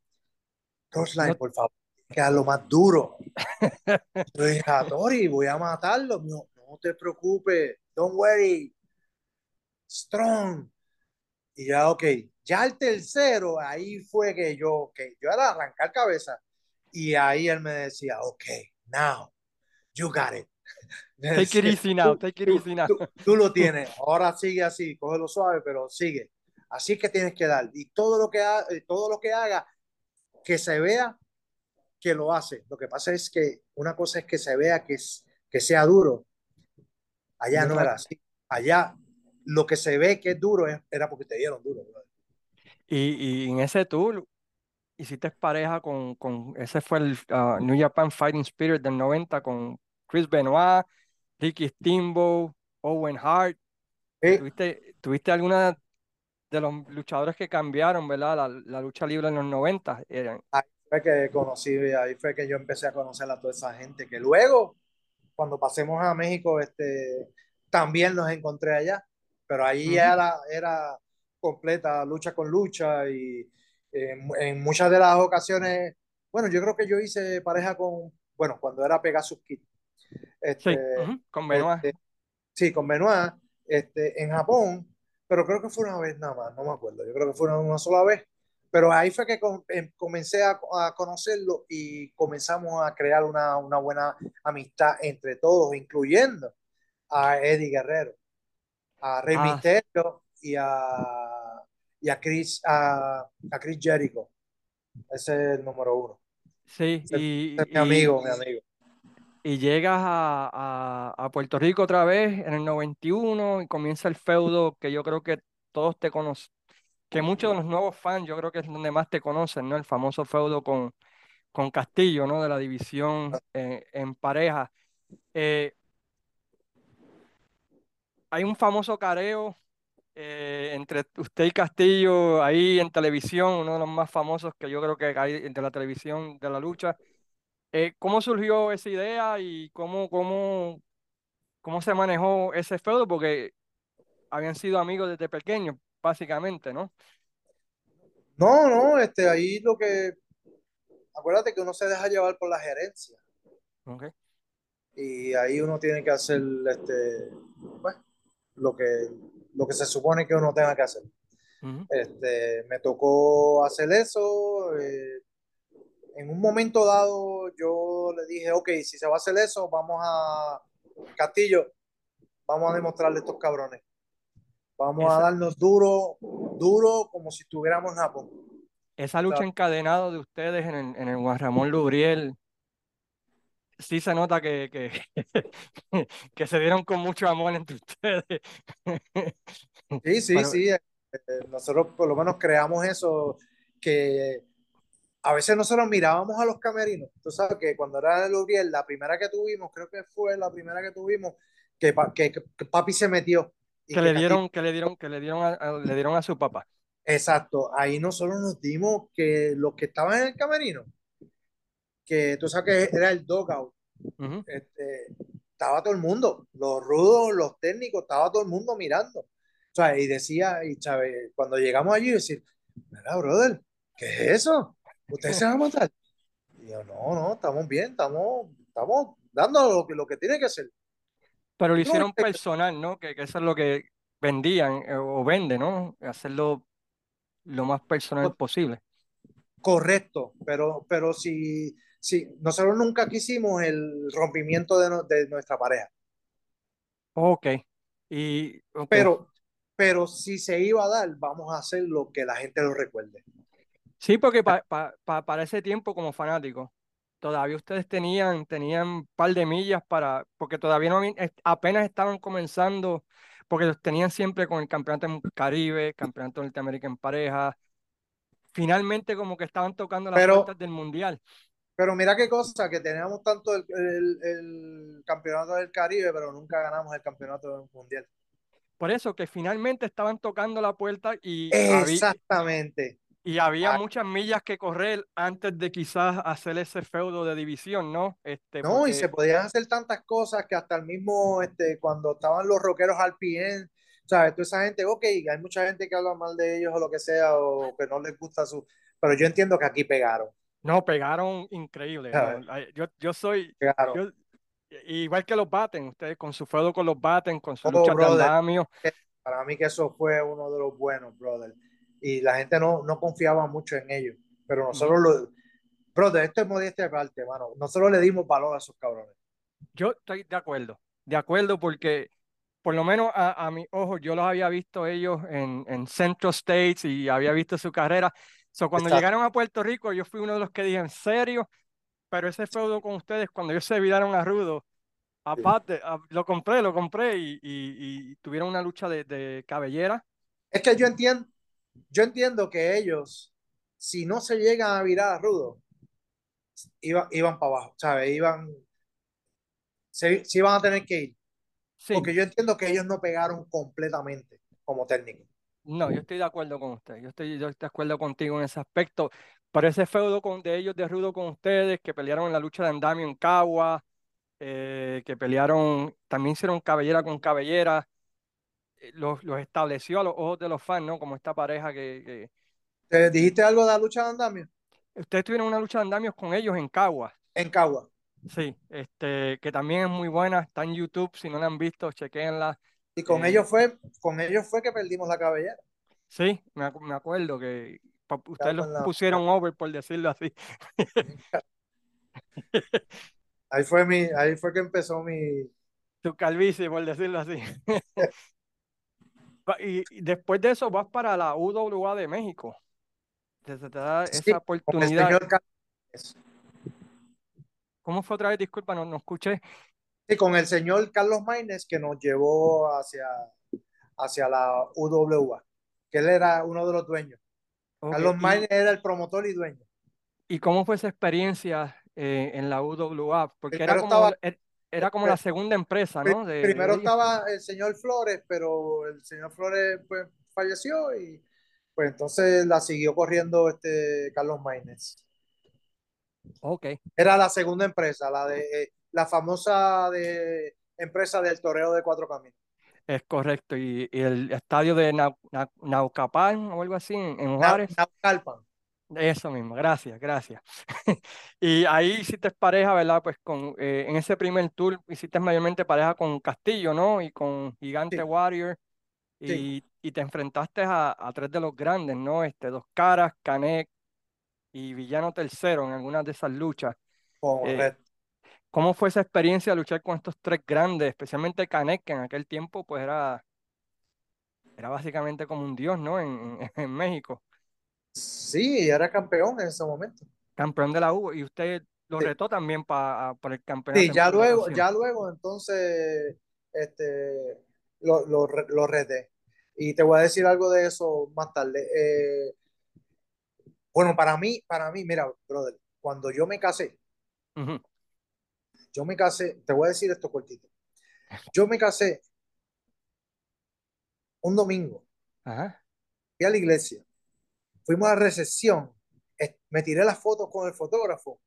Crossline, por favor, que lo más duro. yo dije, a Tori, voy a matarlo. No, no te preocupes, don't worry, strong. Y ya, ok, ya el tercero, ahí fue que yo, que yo era arrancar cabeza. Y ahí él me decía, ok, now, you got it. [laughs] Take it easy now, take it easy now. Tú, tú, lo tienes, ahora sigue así, cógelo suave, pero sigue. Así que tienes que dar. Y todo lo que, ha, todo lo que haga, que se vea que lo hace. Lo que pasa es que una cosa es que se vea que, es, que sea duro. Allá no, no era así. Allá lo que se ve que es duro era porque te dieron duro. Y, y, en ese tour hiciste pareja con, con ese fue el uh, New Japan Fighting Spirit del 90 con Chris Benoit, Ricky Steamboat, Owen Hart. Sí. ¿Tuviste, ¿Tuviste alguna de los luchadores que cambiaron, ¿verdad? La, la lucha libre en los 90. Eran... Ahí fue que conocí, ahí fue que yo empecé a conocer a toda esa gente, que luego, cuando pasemos a México, este, también los encontré allá, pero ahí uh -huh. era, era completa lucha con lucha y en, en, muchas de las ocasiones, bueno, yo creo que yo hice pareja con, bueno, cuando era Pegasus Kid. Este, sí, uh -huh. con Benoit. Este, sí, con Benoit. Este, en Japón, pero creo que fue una vez nada más, no me acuerdo, yo creo que fue una, una sola vez, pero ahí fue que com comencé a, a, conocerlo y comenzamos a crear una, una, buena amistad entre todos, incluyendo a Eddie Guerrero, a Rey ah. Y a, y a, Chris, a, a Chris Jericho. Ese es el número uno. Sí, ese, y, es mi amigo, y, mi amigo y llegas a, a, Puerto Rico otra vez en el 91 y comienza el feudo que yo creo que todos te conocen, que muchos de los nuevos fans yo creo que es donde más te conocen, ¿no? El famoso feudo con, con Castillo, ¿no? De la división eh, en pareja. Eh, hay un famoso careo eh, entre usted y Castillo ahí en televisión, uno de los más famosos que yo creo que hay de la televisión de la lucha. Eh, ¿Cómo surgió esa idea y cómo, cómo, cómo se manejó ese feudo? Porque habían sido amigos desde pequeños, básicamente, ¿no? No, no, este, ahí lo que... Acuérdate que uno se deja llevar por la gerencia. Okay. Y ahí uno tiene que hacer este, pues, lo, que, lo que se supone que uno tenga que hacer. Uh -huh. este, me tocó hacer eso. Eh, en un momento dado yo le dije, ok, si se va a hacer eso, vamos a Castillo, vamos a demostrarle a estos cabrones. Vamos esa, a darnos duro, duro como si estuviéramos en Japón. Esa lucha o sea, encadenada de ustedes en el, en el Juan Ramón Lubriel, sí se nota que, que, [laughs] que se dieron con mucho amor entre ustedes. Sí, sí, Pero, sí. Nosotros por lo menos creamos eso, que a veces nosotros mirábamos a los camerinos. Tú sabes que cuando era el Uriel, la primera que tuvimos, creo que fue la primera que tuvimos, que, que, que papi se metió. Que, le dieron, que le dieron, que le dieron, a, a, le dieron a su papá. Exacto. Ahí nosotros nos dimos que los que estaban en el camerino, que tú sabes que era el dogout, uh -huh. este, estaba todo el mundo, los rudos, los técnicos, estaba todo el mundo mirando. O sea, y decía, y Chávez, cuando llegamos allí, decir, mira, brother, ¿qué es eso? ¿Ustedes se van a matar? Y yo, no, no, estamos bien, estamos, estamos dando lo que, lo que tiene que hacer. Pero lo hicieron no, personal, ¿no? Que, que, eso es lo que vendían eh, o venden, ¿no? Hacerlo lo más personal posible. Correcto, pero, pero si, si nosotros nunca quisimos el rompimiento de, no, de nuestra pareja. Ok. Y, okay. Pero, pero si se iba a dar, vamos a hacer lo que la gente lo recuerde. Sí, porque pa, pa, pa, para ese tiempo como fanático, todavía ustedes tenían, tenían un par de millas para, porque todavía no apenas estaban comenzando, porque los tenían siempre con el campeonato en Caribe, campeonato Norteamérica en pareja. Finalmente como que estaban tocando las pero, puertas del mundial. Pero mira qué cosa, que teníamos tanto el, el, el, campeonato del Caribe, pero nunca ganamos el campeonato del mundial. Por eso que finalmente estaban tocando la puerta y exactamente Y había Ah, muchas millas que correr antes de quizás hacer ese feudo de división, ¿no? Este, no, y se porque podían hacer tantas cosas que hasta el mismo, este, cuando estaban los rockeros al PN, ¿sabes? Toda esa gente, ok, hay mucha gente que habla mal de ellos o lo que sea, o que no les gusta su... Pero yo entiendo que aquí pegaron, no, pegaron increíble, Yo, yo soy, yo, igual que los Batten, ustedes con su feudo con los Batten, con sus Oh, luchas de brother, andamio, para mí que eso fue uno de los buenos, brother. Y la gente no, no confiaba mucho en ellos, pero nosotros lo... Brother, esto es modestia aparte, mano. Nosotros le dimos valor a esos cabrones. yo estoy de acuerdo, de acuerdo porque por lo menos a, a mi ojo yo los había visto ellos en, en Central States y había visto su carrera. So, cuando Exacto. llegaron a Puerto Rico, yo fui uno de los que dije, ¿en serio? Pero ese feudo con ustedes, cuando ellos se viraron a Rudo, aparte, a- lo compré, lo compré y, y- y tuvieron una lucha de, de cabellera. Es que yo entiendo, yo entiendo que ellos, si no se llegan a virar a rudo, iba- iban para abajo, ¿sabes? Iban, se, se iban a tener que ir. Sí, Porque yo entiendo que ellos no pegaron completamente como técnico. no, yo estoy de acuerdo con usted, yo estoy, yo estoy de acuerdo contigo en ese aspecto. Pero ese feudo con, de ellos de Rudo con ustedes, que pelearon en la lucha de andamio en Cagua, eh, que pelearon, también hicieron cabellera con cabellera, los, los estableció a los ojos de los fans, ¿no? Como esta pareja que, que- ¿Te dijiste algo de la lucha de andamio? Ustedes tuvieron una lucha de andamios con ellos en Cagua, En Cagua. sí, este, que también es muy buena, está en YouTube, si no la han visto, chequenla. Y con Eh, ellos fue, con ellos fue que perdimos la cabellera. Sí, me, acu- me acuerdo que ustedes los la- pusieron [laughs] over, por decirlo así. Ahí fue mi, ahí fue que empezó mi. [laughs] Tu calvicie, por decirlo así. [laughs] Y, y después de eso vas para la UWA de México. Se te da Sí, esa oportunidad. ¿Cómo fue otra vez? Disculpa, no, no escuché. Sí, con el señor Carlos Maínez que nos llevó hacia, hacia la UWA, que él era uno de los dueños. Carlos Maínez era el promotor y dueño. ¿Y cómo fue esa experiencia eh, en la UWA? Porque era como, estaba- era como la segunda empresa, ¿no? De- Primero estaba el señor Flores, pero el señor Flores pues, falleció y pues entonces la siguió corriendo este Carlos Maínez. Ok, Era la segunda empresa, la de eh, la famosa de empresa del toreo de cuatro caminos. es correcto. Y, y el estadio de Nau- Nau- Naucapán o algo así en, Juárez. Naucalpan. Eso mismo, gracias, gracias. [laughs] Y ahí hiciste pareja, ¿verdad? Pues con, eh, en ese primer tour hiciste mayormente pareja con Castillo, ¿no? Y con Gigante Sí. Warrior. Sí. Y, y te enfrentaste a, a tres de los grandes, ¿no? Este, Dos Caras, Canek y Villano Tercero en algunas de esas luchas. Correcto. ¿Cómo fue esa experiencia de luchar con estos tres grandes, especialmente Canek, que en aquel tiempo pues era, era básicamente como un dios, ¿no? En, en- [laughs] en México, Sí, era campeón en ese momento. campeón de la U, y usted lo Sí. retó también pa- por el campeonato. Sí, ya luego, ya luego entonces este, lo, lo, lo reté. Y te voy a decir algo de eso más tarde. Eh, bueno, para mí, para mí, mira, brother, cuando yo me casé, yo me casé, te voy a decir esto cortito. Yo me casé un domingo, Ajá. fui a la iglesia, fuimos a la recepción, me tiré las fotos con el fotógrafo,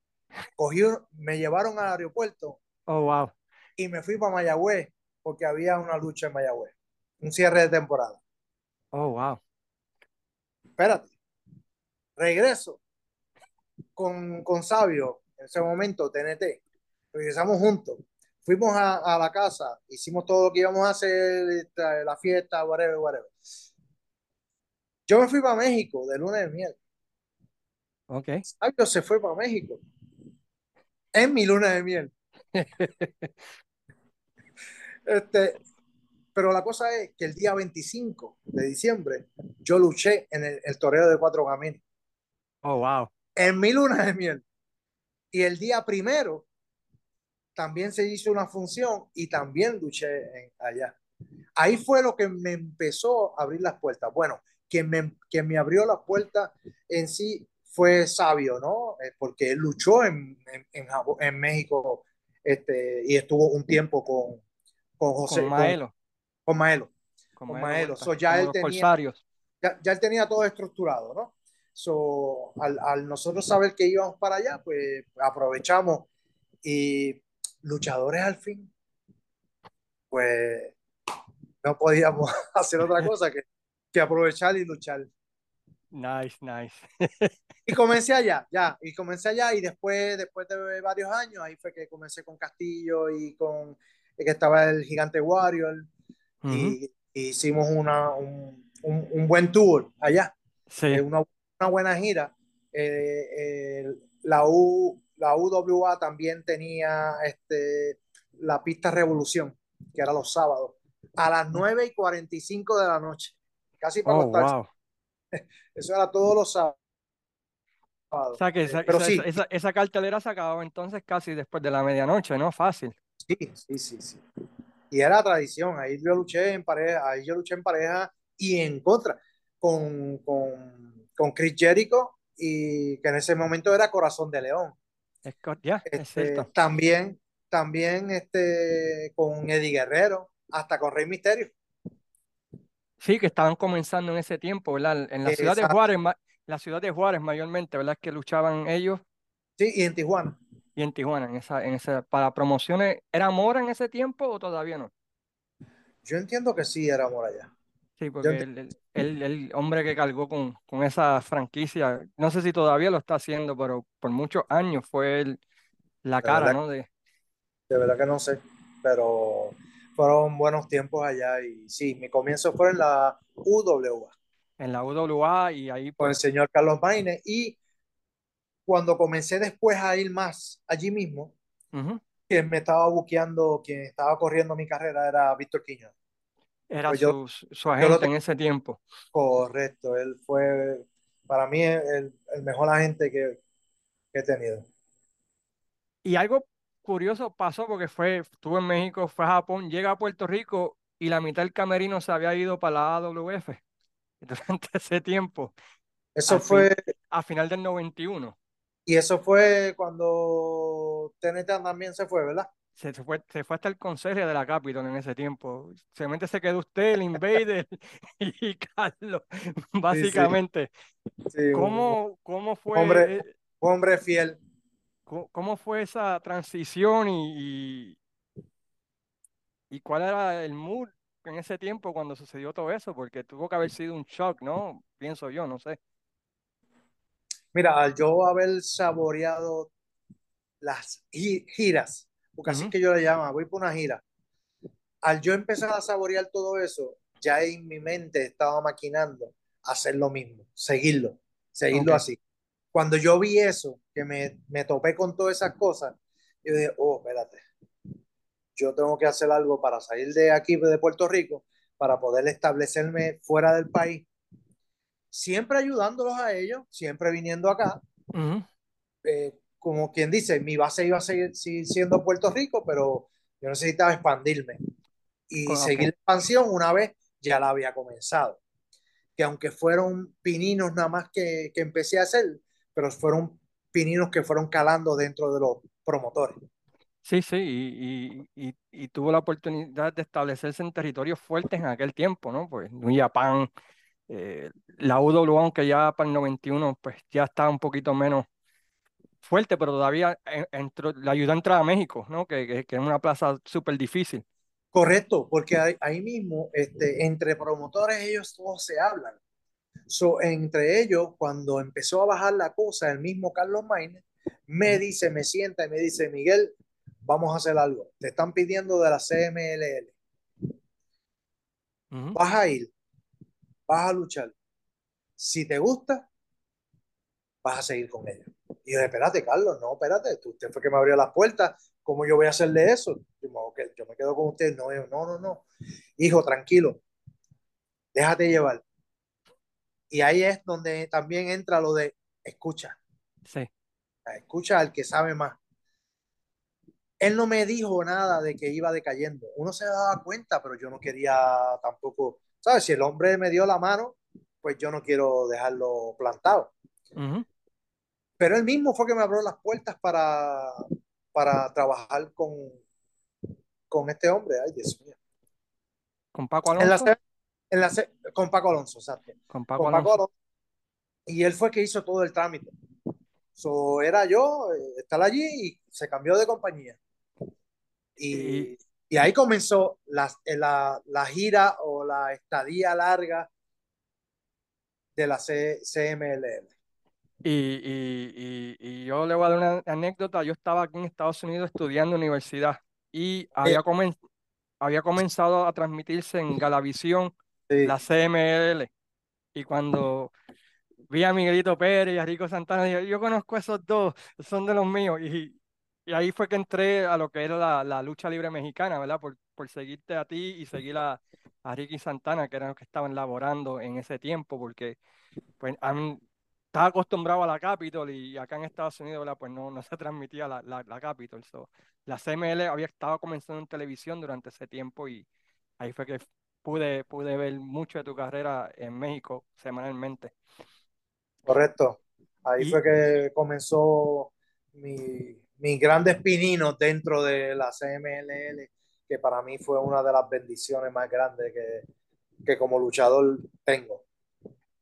cogí, me llevaron al aeropuerto Oh, wow. y me fui para Mayagüez porque había una lucha en Mayagüez, un cierre de temporada. Oh, wow. Espérate, regreso con, con Sabio, en ese momento TNT, regresamos juntos, fuimos a, a la casa, hicimos todo lo que íbamos a hacer, la fiesta, whatever, whatever. Yo me fui para México de luna de miel. Ok. Sabio se fue para México en mi luna de miel. [laughs] Este, pero la cosa es que el día 25 de diciembre yo luché en el, el toreo de cuatro caminos, Oh, wow. en mi luna de miel. Y el día primero también se hizo una función y también luché en- allá. Ahí fue lo que me empezó a abrir las puertas. Bueno, quien me, quien me abrió las puertas en sí fue Sabio, ¿no? Eh, porque él luchó en, en, en, México este, y estuvo un tiempo con, con José, Con con- Maelo. con Maelo. Con con Maelo Maelo. So, ya él tenía-. Ya, ya él tenía todo estructurado, ¿no? So, al, al nosotros saber que íbamos para allá, pues aprovechamos y luchadores al fin, pues no podíamos [laughs] hacer otra cosa que, que aprovechar y luchar. Nice, nice. Y comencé allá, ya, y comencé allá y después, después de varios años, ahí fue que comencé con Castillo y con que estaba el gigante Warrior y, y hicimos una, un, un, un buen tour allá, Sí, eh, una, una buena gira. Eh, eh, la, U, la UWA también tenía este, la pista Revolución, que era los sábados, a las 9 y 45 de la noche, casi para oh, wow. [laughs] Eso era todos los sábados. O sea que esa, Pero esa- sí, esa, esa cartelera se acababa entonces casi después de la medianoche, ¿no? Fácil. Sí, sí, sí, sí. Y era tradición, ahí yo luché en pareja, ahí yo luché en pareja y en contra con, con, con Chris Jericho y que en ese momento era Corazón de León. Es, co- ya, es Este, cierto. también, también este, con Eddie Guerrero, hasta con Rey Misterio. Sí, que estaban comenzando en ese tiempo, ¿verdad? En la ciudad de. Juárez, la ciudad de Juárez mayormente, ¿verdad? Que luchaban ellos Sí, y en Tijuana. y en Tijuana, en esa, en esa, para promociones. ¿Era Mora en ese tiempo o todavía no? Yo entiendo que sí era por allá. Sí, porque el, el, el- el hombre que cargó con, con esa franquicia, no sé si todavía lo está haciendo, pero por muchos años fue el- la cara, ¿no? De, de verdad que no sé, pero fueron buenos tiempos allá y sí, mi comienzo fue en la UWA. en la UWA y ahí con el pues, señor Carlos Maine y cuando comencé después a ir más allí mismo, quien me estaba buqueando, quien estaba corriendo mi carrera era Víctor Quiñones. era Pues yo, su, yo agente en ese tiempo. correcto, él fue para mí el, el mejor agente que, que he tenido. Y algo curioso pasó porque fue, estuvo en México, fue a Japón, llega a Puerto Rico y la mitad del camerino se había ido para la AWF [laughs] durante ese tiempo, Eso fin, fue, a final del 91. y eso fue cuando TNT también se fue, ¿verdad? Se, fue, se fue hasta el conserje de la Capitol en ese tiempo. Solamente se quedó usted, el Invader [laughs] y Carlos, Sí, sí, básicamente. sí, ¿Cómo, cómo fue, hombre, un hombre fiel. Cómo, fue esa transición y, y, y cuál era el mood en ese tiempo cuando sucedió todo eso? Porque tuvo que haber sido un shock, ¿no? Pienso yo, no sé. Mira, al yo haber saboreado las gi- giras, porque así es Ujú, que yo le llamo, voy por una gira. Al yo empezar a saborear todo eso, ya en mi mente estaba maquinando hacer lo mismo, seguirlo, seguirlo Ok. así. Cuando yo vi eso, que me, me topé con todas esas cosas, yo dije, oh, espérate, yo tengo que hacer algo para salir de aquí, de Puerto Rico, para poder establecerme fuera del país, siempre ayudándolos a ellos, siempre viniendo acá, Ujú, eh, como quien dice, mi base iba a seguir, seguir siendo Puerto Rico, pero yo necesitaba expandirme y co- seguir la expansión una vez ya la había comenzado. Que aunque fueron pininos nada más que, que empecé a hacer, pero fueron pininos que fueron calando dentro de los promotores. Sí, sí, y, y, y, y tuvo la oportunidad de establecerse en territorios fuertes en aquel tiempo, ¿no? Pues New Japan, eh, la UWA, aunque ya para el 91, pues ya estaba un poquito menos fuerte, pero todavía en- entró, la ayudó a entrar a México, ¿no? Que, que, que es una plaza súper difícil. Correcto, porque ahí, ahí mismo, este, entre promotores, ellos todos se hablan. So, entre ellos, cuando empezó a bajar la cosa, el mismo Carlos Maine me dice, me sienta y me dice, Miguel, vamos a hacer algo. Te están pidiendo de la CMLL. Vas a ir, vas a luchar. Si te gusta, vas a seguir con ellos. Y yo, espérate, Carlos, no, espérate, tú, usted fue que me abrió las puertas. ¿Cómo yo voy a hacerle eso? Yo, "Ok, yo me quedo con usted. No, yo, no, no, no. Hijo, tranquilo, déjate llevar. Y ahí es donde también entra lo de escucha, Sí, escucha al que sabe más. Él no me dijo nada de que iba decayendo. Uno se daba cuenta, pero yo no quería tampoco, ¿sabes? Si el hombre me dio la mano, pues yo no quiero dejarlo plantado. Pero él mismo fue que me abrió las puertas para, para trabajar con, con este hombre. Ay, Dios mío. Con Paco En la, Alonso, en la, con Paco Alonso, exacto. con Paco Con Paco Alonso. Alonso. y él fue que hizo todo el trámite. So, era yo eh, estar allí y se cambió de compañía. Y, Y, y ahí comenzó la, la, la gira o la estadía larga de la C- CMLL. y, y, y- y yo le voy a dar una anécdota. Yo estaba aquí en Estados Unidos estudiando universidad y Eh, había, comen- había comenzado a transmitirse en Galavisión sí. la CML. Y cuando vi a Miguelito Pérez y a Rico Santana, dije, yo conozco esos dos, son de los míos. Y, y ahí fue que entré a lo que era la, la lucha libre mexicana, ¿verdad? Por, por seguirte a ti y seguir a, a Ricky Santana, que eran los que estaban laborando en ese tiempo, porque pues mí- estaba acostumbrado a la Capitol y acá en Estados Unidos, ¿verdad? Pues no, no se transmitía la, la, la Capitol. So, la CML había estado comenzando en televisión durante ese tiempo y ahí fue que pude, pude ver mucho de tu carrera en México semanalmente. Correcto. Ahí Y, fue que comenzó mi, mis grandes pininos dentro de la CMLL, que para mí fue una de las bendiciones más grandes que, que como luchador tengo.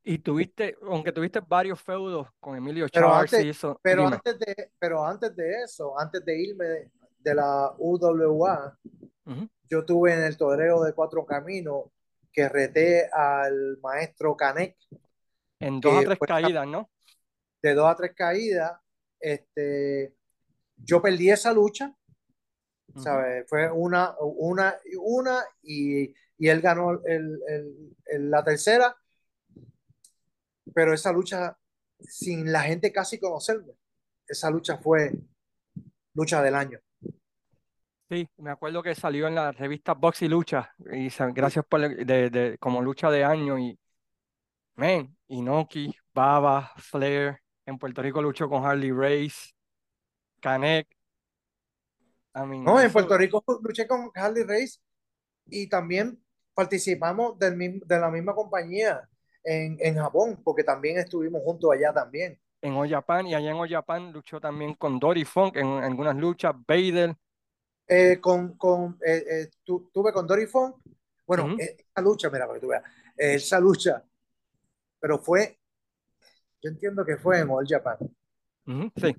y tuviste, aunque tuviste varios feudos con Emilio Pero Charles antes, y eso, pero dime. antes de, pero antes de eso, antes de irme de, de la UWA, Ujú. Yo tuve en el toreo de Cuatro Caminos que reté al maestro Canek, En dos a tres caídas, ¿no? de dos a tres caídas. Este, yo perdí esa lucha. ¿sabes? Fue una, una, una y, y él ganó el, el- el- la tercera, pero esa lucha sin la gente casi conocerme, esa lucha fue lucha del año. Sí, me acuerdo que salió en la revista Box y Lucha, y gracias por de, de- como lucha de año, y man, Inoki, Baba, Flair, en Puerto Rico luchó con Harley Race, Canek, I mean, No, en Puerto Rico luché con Harley Race y también participamos del mismo, de la misma compañía en, en Japón, porque también estuvimos juntos allá también. en All Japan, y allá en All Japan luchó también con Dory Funk en, en algunas luchas, Vader, Eh, con, con, eh, eh, tu- tuve con Dory Funk, bueno, ujú, eh, esa lucha, mira, para que tú veas, eh, esa lucha, pero fue, yo entiendo que fue en All Japan, ujú, sí,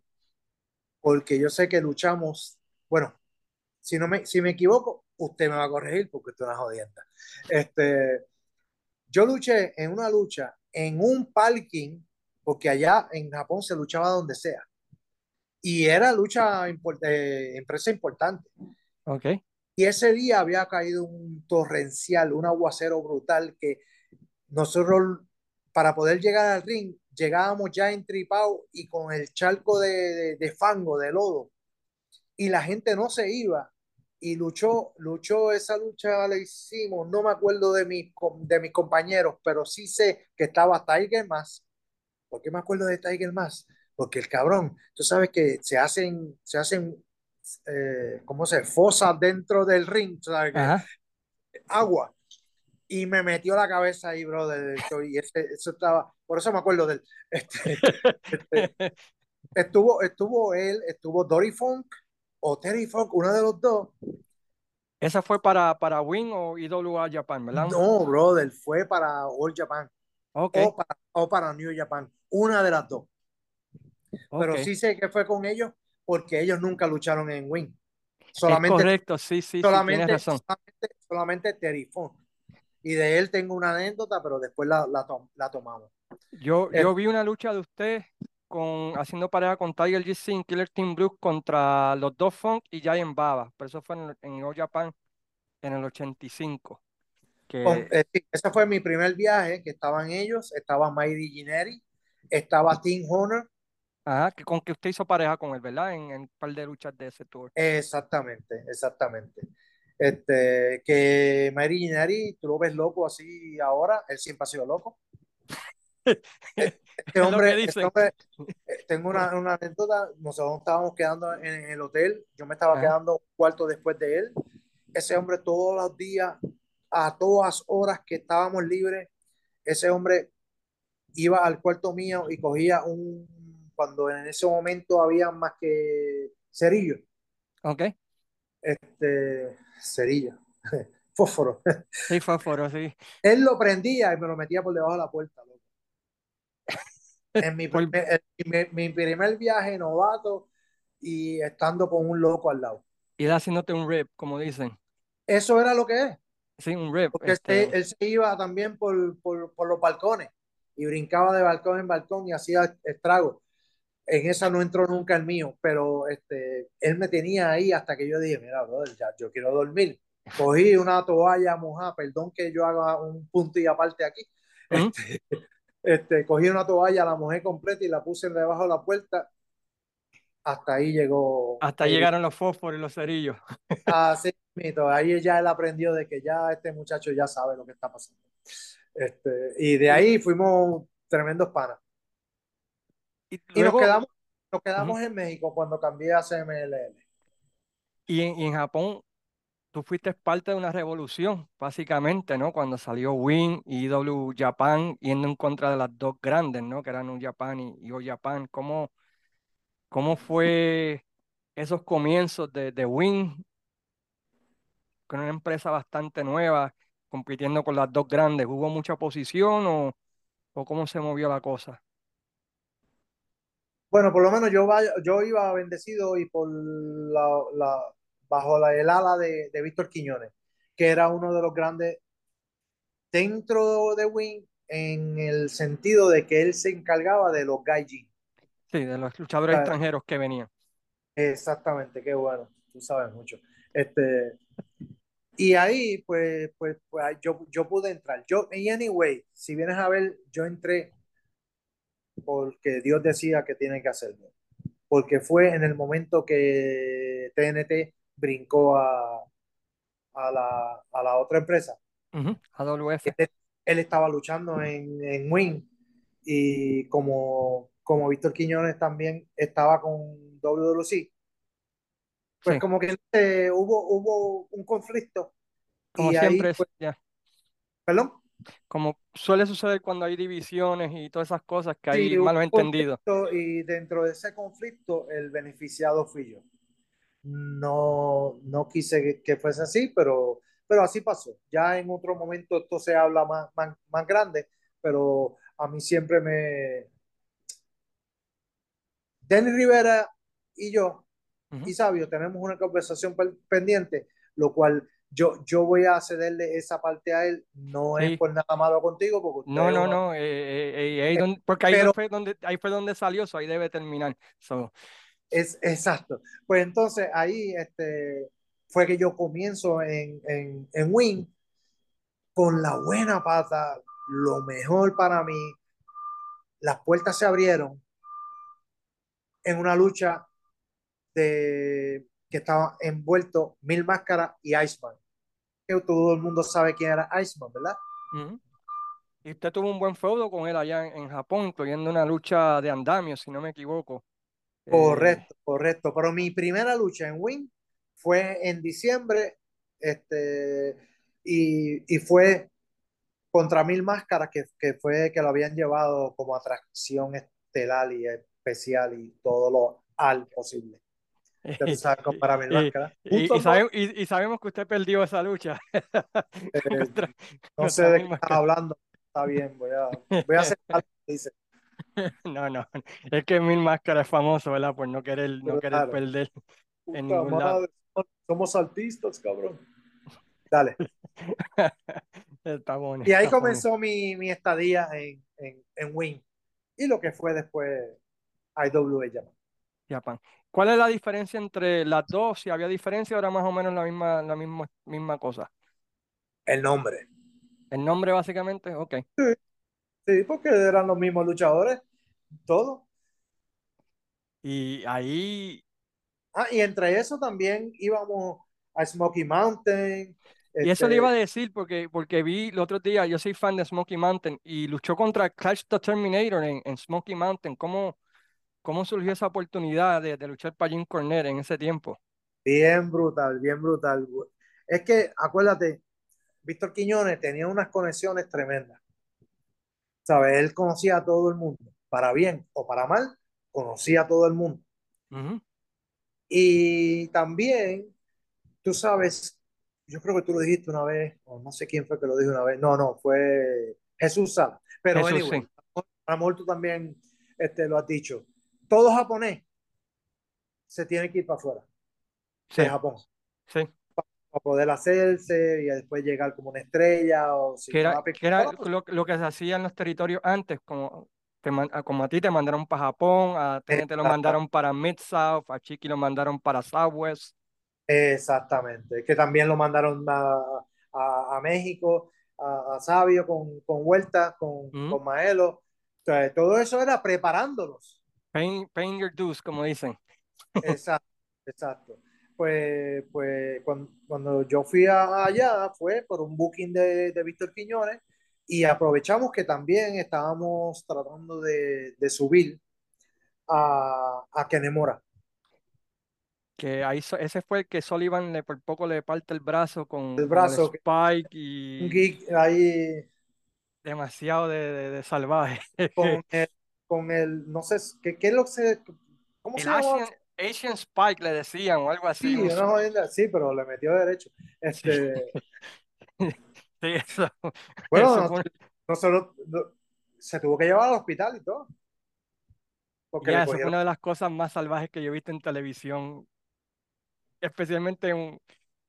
porque yo sé que luchamos, bueno, si no me, si me equivoco, usted me va a corregir porque es una jodienda. Este, yo luché en una lucha en un parking, porque allá en Japón se luchaba donde sea. Y era lucha, import- eh, empresa importante. ok, Y ese día había caído un torrencial, un aguacero brutal que nosotros, para poder llegar al ring, llegábamos ya entripados y con el charco de, de, de fango, de lodo. Y la gente no se iba. Y luchó, luchó esa lucha, la hicimos. No me acuerdo de, mis de mis compañeros, pero sí sé que estaba Tiger Mask. ¿Por qué me acuerdo de Tiger Mask? Porque el cabrón, tú sabes que se hacen, se hacen, eh, ¿cómo se? Fosas dentro del ring, sabes agua. Y me metió la cabeza ahí, brother. Y ese- eso estaba, por eso me acuerdo del. [laughs] Este, este, estuvo, estuvo él, estuvo Dory Funk o Terry Funk, uno de los dos. ¿Esa fue para, para Win o IWA Japan, verdad? No, brother, fue para All Japan Ok, o para, o para New Japan, una de las dos. Pero ok, sí sé que fue con ellos porque ellos nunca lucharon en Win. es Solamente, correcto, sí, sí, sí, tienes solamente, razón. solamente, solamente Terry Funk. Y de él tengo una anécdota, pero después la, la, tom- la tomamos. Yo, Eh, yo vi una lucha de usted con, haciendo pareja con Tiger GC en Killer Team Blue contra los dos Funk y Giant Baba, pero eso fue en, en All Japan en el 85, Con- que, eh, sí, ese fue mi primer viaje, que estaban ellos, estaba Mighty Gineri, estaba Tim Horner, ajá, que con que usted hizo pareja con él, ¿verdad? En, en un par de luchas de ese tour. exactamente, exactamente. Este, que Mighty Gineri, tú lo ves loco así ahora, él siempre ha sido loco. [laughs] Este hombre, este hombre, eh, tengo una, una anécdota, nosotros estábamos quedando en, en el hotel, yo me estaba Ajá. quedando un cuarto después de él, ese hombre todos los días, a todas horas que estábamos libres, ese hombre iba al cuarto mío y cogía un, cuando en ese momento había más que cerillo, Ok, este, cerillo, [laughs] fósforo. sí, fósforo, sí. Él lo prendía y me lo metía por debajo de la puerta. loco. [laughs] En mi, Por- mi- mi primer viaje novato y estando con un loco al lado. ir haciéndote un rip, como dicen. Eso era lo que es. Sí, un rip. Porque él Este, se- él se iba también por, por, por los balcones y brincaba de balcón en balcón y hacía estragos. En esa no entró nunca el mío, pero este, él me tenía ahí hasta que yo dije, mira, brother, ya, yo quiero dormir. Cogí una toalla mojada, perdón que yo haga un punto y aparte aquí. Ujú. Este, [laughs] este, cogí una toalla, la mojé completa y la puse debajo de la puerta. Hasta ahí llegó. hasta ahí- llegaron los fósforos y los cerillos. [laughs] Así mismo, ahí ya él aprendió de que ya este muchacho ya sabe lo que está pasando. Este, y de ahí fuimos tremendos panas. Y Y nos quedamos, nos quedamos en México cuando cambié a CMLL. y en, y en Japón, tú fuiste parte de una revolución, básicamente, ¿no? Cuando salió Win y IW Japan yendo en contra de las dos grandes, ¿no? Que eran New Japan y, y All Japan. ¿Cómo, cómo fue esos comienzos de, de Win con una empresa bastante nueva, compitiendo con las dos grandes? ¿Hubo mucha oposición o, o cómo se movió la cosa? Bueno, por lo menos yo, vaya- yo iba bendecido y por la, la- bajo la, el ala de, de Víctor Quiñones, que era uno de los grandes dentro de Win en el sentido de que él se encargaba de los gaijin. Sí, de los luchadores Ah. extranjeros que venían. Exactamente, qué bueno, tú sabes mucho. Este, y ahí, pues, pues, pues, yo, yo pude entrar. Yo, y anyway, si vienes a ver, yo entré porque Dios decía que tiene que hacerlo. Porque fue en el momento que TNT brincó a, a la, a la otra empresa. Ujú, AWF. Él, él estaba luchando en, en Win y como, como Víctor Quiñones también estaba con WWC, pues Sí. como que eh, hubo, hubo un conflicto Como y ahí, siempre, es- pues, ya, perdón, como suele suceder cuando hay divisiones y todas esas cosas que hay Sí, malos entendidos. y dentro de ese conflicto el beneficiado fui yo. No, no quise que, fuese así, pero, pero así pasó. Ya en otro momento esto se habla más, más, más grande, pero a mí siempre me... Denny Rivera y yo y Sabio tenemos una conversación pe- pendiente, lo cual yo, yo voy a cederle esa parte a él. No Sí. es por nada malo contigo, porque No, no, no, eh, eh, eh, ahí porque ahí pero- fue donde, ahí fue donde salió, so ahí debe terminar. So, Es, exacto. Pues entonces ahí este, fue que yo comienzo en, en, en Win con la buena pata, lo mejor para mí. Las puertas se abrieron en una lucha de que estaba envuelto Mil Máscaras y Iceman. Que todo el mundo sabe quién era Iceman, ¿verdad? Y usted tuvo un buen feudo con él allá en, en Japón, incluyendo una lucha de andamio, si no me equivoco. Eh, Correcto, correcto. Pero mi primera lucha en Win fue en diciembre, este, y, y fue contra Mil Máscaras, que, que fue que lo habían llevado como atracción estelar y especial y todo lo al posible. Ya tú sabes, como para [laughs] y- Máscaras. y- y Justo sabe- y- y sabemos que usted perdió esa lucha. [laughs] Eh, Contra- no sé de qué estás hablando. Está bien, voy a, voy a hacer [laughs] algo que dice. No, no, es que Mil Máscaras es famoso, ¿verdad? Por no querer, no querer Claro. perder Puta en ningún lado. madre, somos- somos artistas, cabrón. Dale. Está bueno. Y ahí está comenzó mi, mi estadía en, en, en Win. Y lo que fue después IWA Japan. Japan. ¿Cuál es la diferencia entre las dos? Si había diferencia, era más o menos la misma, la misma, misma cosa. El nombre. El nombre, básicamente, ok. Sí, porque eran los mismos luchadores. Todo. Y ahí, Ah, y entre eso también íbamos a Smoky Mountain. y eso le este, iba a decir porque, porque vi el otro día, yo soy fan de Smoky Mountain y luchó contra Clash the Terminator en, en Smoky Mountain. ¿Cómo, cómo surgió esa oportunidad de, de luchar para Jim Cornette en ese tiempo? Bien brutal, bien brutal. Es que, acuérdate, Víctor Quiñones tenía unas conexiones tremendas. ¿Sabes? Él conocía a todo el mundo, para bien o para mal, conocía a todo el mundo. Ujú. Y también, tú sabes, yo creo que tú lo dijiste una vez, o no sé quién fue que lo dijo una vez. No, no, fue Jesús Sala. Pero Jesús, anyway, sí. a lo mejor tú también este, lo has dicho. Todo japonés se tiene que ir para afuera Sí, de Japón sí. para poder hacerse y después llegar como una estrella o si era, que era lo, lo que se hacía en los territorios antes, como, te como a ti te mandaron para Japón, a TNT lo mandaron para Mid-South, a Chiqui lo mandaron para Southwest. exactamente. Que también lo mandaron a, a, a México, a, a Sabio con, con Vuelta, con, Ujú. con Maelo. O sea, todo eso era preparándolos. Paying, paying your dues, como dicen. Exacto, exacto. Pues, pues cuando, cuando yo fui a- allá fue por un booking de, de Víctor Quiñones y aprovechamos que también estábamos tratando de, de subir a, a Kenemora. Que ahí ese fue el que Sullivan le, por poco le parte el brazo con, El con brazo, que- Spike un y geek ahí demasiado de, de- de salvaje. con el, con el no sé, ¿qué, qué es lo que se, ¿cómo El se llama? Asian, Spike le decían o algo así. Sí, jodienda, sí, pero le metió derecho. Este, [laughs] Sí, eso, bueno, eso no- fue nosotros no- se tuvo que llevar al hospital y todo. Porque ya, eso fue una de las cosas más salvajes que yo he visto en televisión, especialmente en,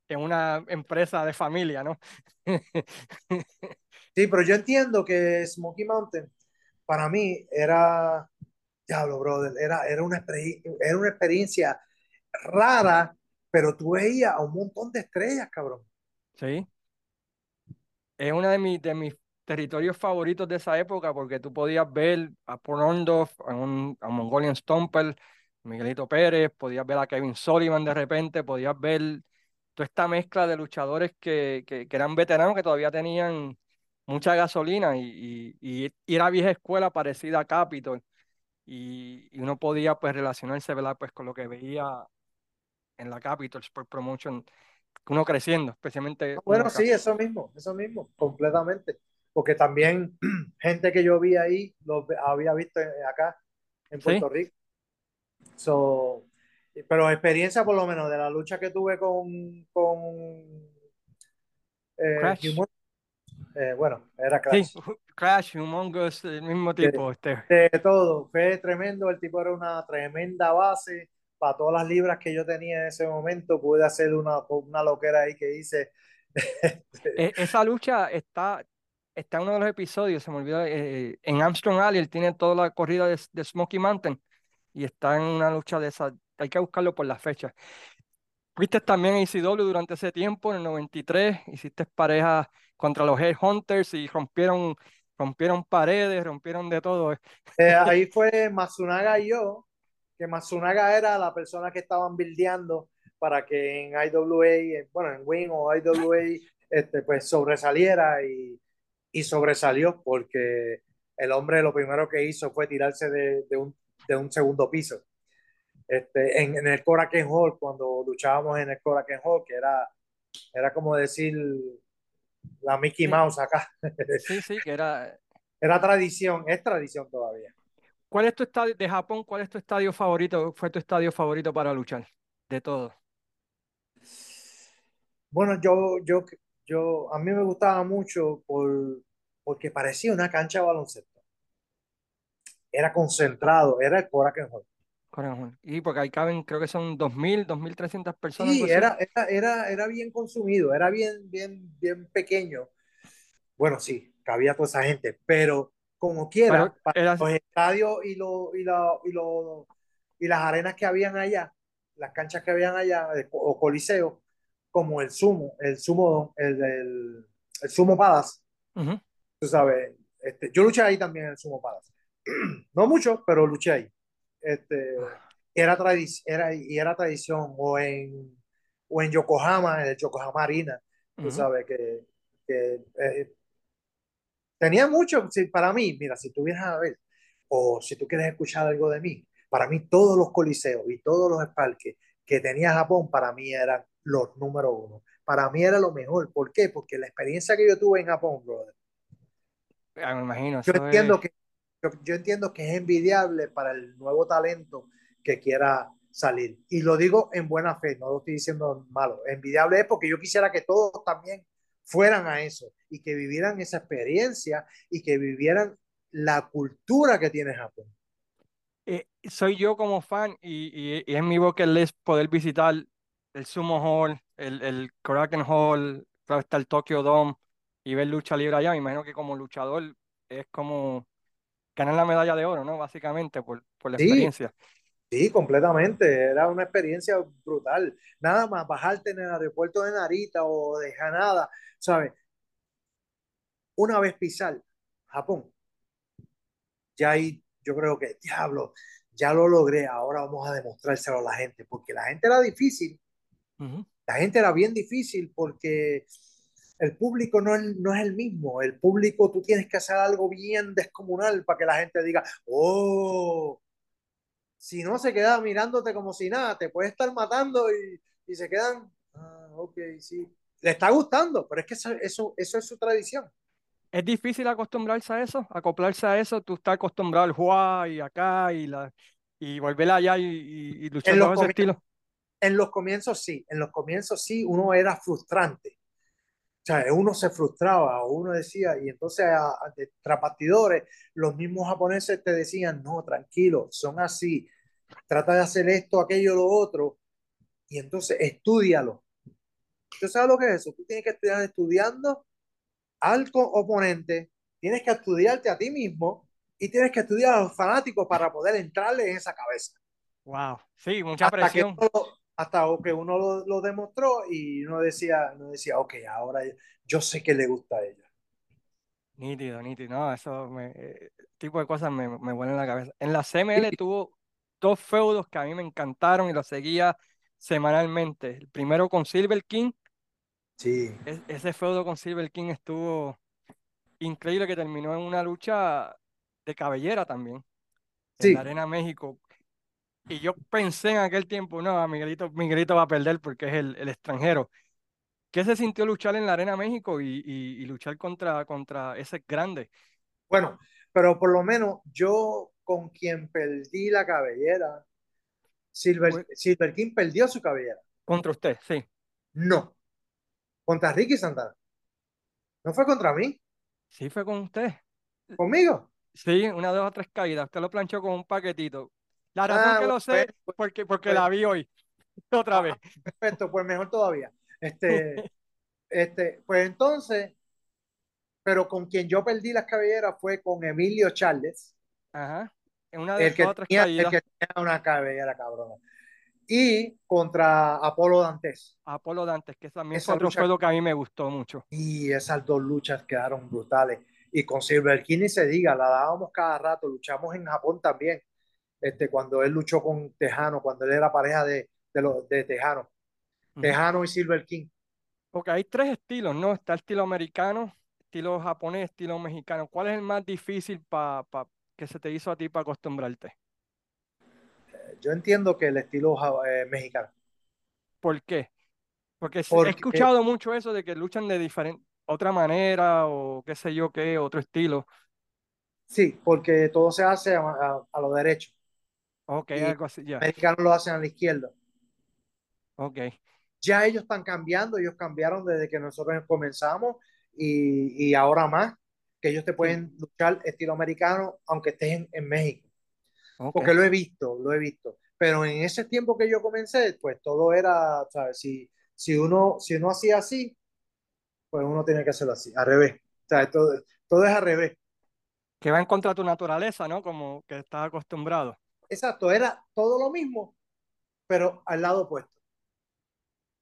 en una empresa de familia, ¿no? [laughs] Sí, pero yo entiendo que Smoky Mountain para mí era, diablo, brother, era, era, una, era una experiencia rara, pero tú veías a un montón de estrellas, cabrón. Sí. Es uno de mis, de mis territorios favoritos de esa época porque tú podías ver a Paul Orndorff, a a Mongolian Stomper, Miguelito Pérez, podías ver a Kevin Sullivan de repente, podías ver toda esta mezcla de luchadores que, que, que eran veteranos que todavía tenían mucha gasolina y, y, y, y era vieja escuela parecida a Capitol y, y uno podía pues relacionarse ¿verdad? Pues, con lo que veía en la Capitol Sport Promotion, uno creciendo, especialmente uno Bueno, sí, eso mismo, eso mismo, completamente. Porque también [clears throat] gente que yo vi ahí, lo ve- había visto acá en Sí. Puerto Rico. So, pero experiencia por lo menos de la lucha que tuve con, con eh, Crash. Eh, bueno, era Sí, Crash. [laughs] Crash, Humongous, el mismo De- tipo. Este. de todo, fue tremendo, el tipo era una tremenda base para todas las libras que yo tenía en ese momento, pude hacer una, una loquera ahí que hice. [laughs] E- Esa lucha está, está en uno de los episodios, se me olvidó, eh, en Armstrong Alley, él tiene toda la corrida de, de Smoky Mountain y está en una lucha de esa, hay que buscarlo por la fecha. Fuiste también a ECW durante ese tiempo, en el 93, hiciste pareja contra los Headhunters y rompieron, rompieron paredes, rompieron de todo. Eh, [laughs] ahí fue Matsunaga y yo, que Matsunaga era la persona que estaban bildeando para que en IWA, en- bueno, en Wing o IWA, este, pues sobresaliera y, y sobresalió porque el hombre lo primero que hizo fue tirarse de, de un, de un segundo piso. Este, en, en el Korakuen Hall, cuando luchábamos en el Korakuen Hall, que era, era como decir la Mickey Sí. Mouse acá. Sí, sí, que era... Era tradición, es tradición todavía. ¿Cuál es tu estadio de Japón? ¿Cuál es tu estadio favorito? ¿Fue tu estadio favorito para luchar? De todo. Bueno, yo, yo, yo, a mí me gustaba mucho por, porque parecía una cancha de baloncesto. Era concentrado, era el Korakuen Hall. Y porque ahí caben, creo que son 2.000, 2.300 personas. Sí, era, era, era, era bien consumido, era bien, bien, bien pequeño. Bueno, sí, cabía toda esa gente, pero como quiera, Pero para era- los estadios y, lo, y, la- y, lo- y las arenas que habían allá, las canchas que habían allá, o coliseos, como el Sumo, el Sumo, el, el, el Sumo Palace, Ujú. tú sabes, este, yo luché ahí también en el Sumo Palace. [clears throat] No mucho, pero luché ahí. Este, era, tradi- era, y era tradición, o en, o en Yokohama, en el Yokohama Arena, tú sabes, que, que, eh, tenía mucho, sí, para mí, mira, si tú vienes a ver, o si tú quieres escuchar algo de mí, para mí todos los coliseos y todos los parques que tenía Japón, para mí eran los número uno. Para mí era lo mejor. ¿Por qué? Porque la experiencia que yo tuve en Japón, brother, Ah, me imagino. yo entiendo es- que yo, yo entiendo que es envidiable para el nuevo talento que quiera salir. Y lo digo en buena fe, no lo estoy diciendo malo. Envidiable es porque yo quisiera que todos también fueran a eso y que vivieran esa experiencia y que vivieran la cultura que tiene Japón. eh, soy yo como fan y, y, y es mi bucket list poder visitar el Sumo Hall, el, el Kraken Hall, claro está el Tokyo Dome y ver lucha libre allá. Me imagino que como luchador es como ganar la medalla de oro, ¿no? Básicamente por, por la Sí, experiencia. sí, completamente. Era una experiencia brutal. Nada más bajarte en el aeropuerto de Narita o de Hanada, ¿sabes? Una vez pisar Japón, ya ahí yo creo que, diablo, ya lo logré, ahora vamos a demostrárselo a la gente, porque la gente era difícil, la gente era bien difícil porque el público no es, no es el mismo, el público tú tienes que hacer algo bien descomunal para que la gente diga, oh, si no se queda mirándote como si nada, te puede estar matando y, y se quedan, ah, ok, sí, le está gustando, pero es que eso, eso, eso es su tradición. Es difícil acostumbrarse a eso, acoplarse a eso. Tú estás acostumbrado al Hua y acá y, la, y volver allá y, y- y luchar ese estilo. en los comienzos sí, en los comienzos sí, uno era frustrante. O sea, uno se frustraba, o uno decía, y entonces a, a, tras bastidores, los mismos japoneses te decían, no, tranquilo, son así, trata de hacer esto, aquello, lo otro, y entonces estudialo. ¿Tú sabes lo que es eso? Tú tienes que estudiar estudiando al oponente, tienes que estudiarte a ti mismo y tienes que estudiar a los fanáticos para poder entrarle en esa cabeza. Wow, sí, mucha Hasta que presión. Hasta que uno lo, lo, demostró y uno decía, uno decía, ok, ahora yo sé que le gusta a ella. Nítido, nítido. No, eso me, eh, tipo de cosas me, me vuelan la cabeza. En la CML tuvo dos feudos que a mí me encantaron y los seguía semanalmente. El primero con Silver King. Sí. Es, ese feudo con Silver King estuvo increíble que terminó en una lucha de cabellera también. En Sí. la Arena México. Y yo pensé en aquel tiempo, no, Miguelito, Miguelito va a perder porque es el, el extranjero. ¿Qué se sintió luchar en la Arena México y, y, y luchar contra, contra ese grande? Bueno, pero por lo menos yo con quien perdí la cabellera, Silver King perdió su cabellera. contra usted, sí. No. Contra Ricky Santana. No fue contra mí. Sí, fue con usted. ¿Conmigo? Sí, una, dos o tres caídas. Usted lo planchó con un paquetito. La razón Ah, que lo pues, sé, pues, porque, porque pues, la vi hoy, [laughs] otra vez. ah, [laughs] perfecto, pues mejor todavía. Este, [laughs] este, pues entonces, pero con quien yo perdí las cabelleras fue con Emilio Charles, Ajá. En una de el que o tres tenía, el que tenía una cabellera cabrona. Y contra Apolo Dantes. Apolo Dantes, que también Esa fue otro lucha feudo que a mí me gustó mucho. y esas dos luchas quedaron brutales. Y con Silver King se diga, la dábamos cada rato, luchamos en Japón también. Este, cuando él luchó con Tejano, cuando él era pareja de, de, los, de Tejano. Tejano y Silver King. Porque hay tres estilos, ¿no? Está el estilo americano, estilo japonés, estilo mexicano. ¿Cuál es el más difícil pa, pa- que se te hizo a ti para acostumbrarte? Yo entiendo que el estilo eh, mexicano. ¿Por qué? Porque he escuchado mucho eso de que luchan de diferente, otra manera o qué sé yo qué, otro estilo. sí, porque todo se hace a, a, a lo derecho. Ok, Y algo así, los americanos lo hacen a la izquierda. Ok. Ya ellos están cambiando, ellos cambiaron desde que nosotros comenzamos y, y ahora más, que ellos te pueden luchar estilo americano aunque estés en, en México. Ok. porque lo he visto, lo he visto. Pero en ese tiempo que yo comencé, pues todo era, ¿sabes? Si, si, uno, si uno hacía así, pues uno tiene que hacerlo así, al revés. O sea, todo, todo es al revés. Que va en contra de tu naturaleza, ¿no? Como que estás acostumbrado. Exacto, era todo lo mismo, pero al lado opuesto.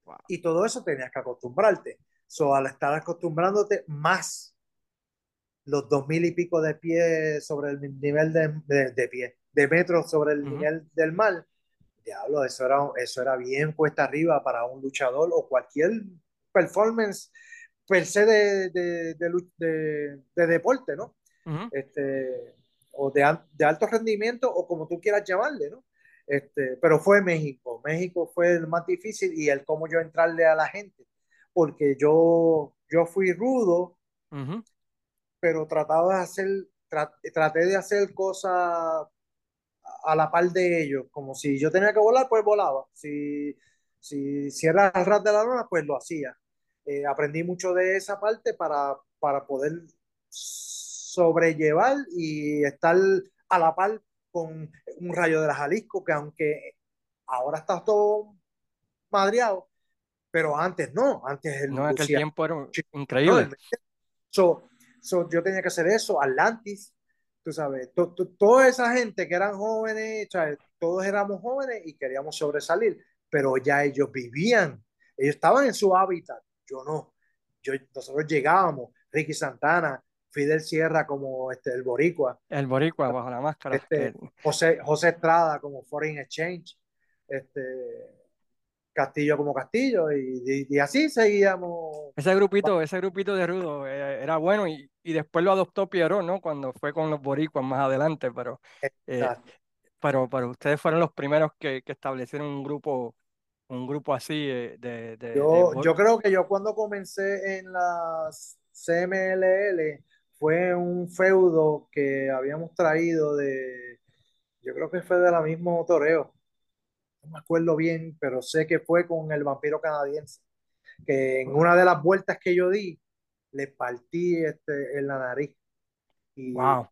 Wow. Y todo eso tenías que acostumbrarte. So, al estar acostumbrándote más los dos mil y pico de pie sobre el nivel de, de, de pie, de metros sobre el nivel del mar, diablo, eso era, eso era bien cuesta arriba para un luchador o cualquier performance per se de, de, de, de- de deporte, ¿no? Este, o de, al- de alto rendimiento o como tú quieras llamarle, ¿no? Este, pero fue México. México fue el más difícil y el cómo yo entrarle a la gente, porque yo, yo fui rudo, Ujú. pero trataba de hacer, tra- traté de hacer cosas a la par de ellos, como si yo tenía que volar, pues volaba. Si, si, si era el ras de la luna, pues lo hacía. Eh, aprendí mucho de esa parte para, para poder sobrellevar y estar a la par con un rayo de la Jalisco, que aunque ahora está todo madreado, pero antes no, antes el No, aquel tiempo era increíble. so, so, yo tenía que hacer eso, Atlantis, tú sabes, to- to- toda esa gente que eran jóvenes, ¿sabes? todos éramos jóvenes y queríamos sobresalir, pero ya ellos vivían, ellos estaban en su hábitat, yo no, yo, nosotros llegábamos, Ricky Santana, Fidel Sierra como este, el boricua, El boricua bajo la máscara. Este, José, José Estrada como Foreign Exchange, este, Castillo como Castillo, y, y- y así seguíamos. ese grupito, ese grupito de rudo eh, era bueno y, y después lo adoptó Pierrot, ¿no? Cuando fue con los boricuas más adelante, pero, eh, pero, pero ustedes fueron los primeros que, que establecieron un grupo, un grupo así eh, de, de, Yo, yo creo que yo cuando comencé en la CMLL fue un feudo que habíamos traído de, yo creo que fue de la misma Toreo, no me acuerdo bien, pero sé que fue con el vampiro canadiense, que en una de las vueltas que yo di, le partí este, en la nariz. Y, Wow.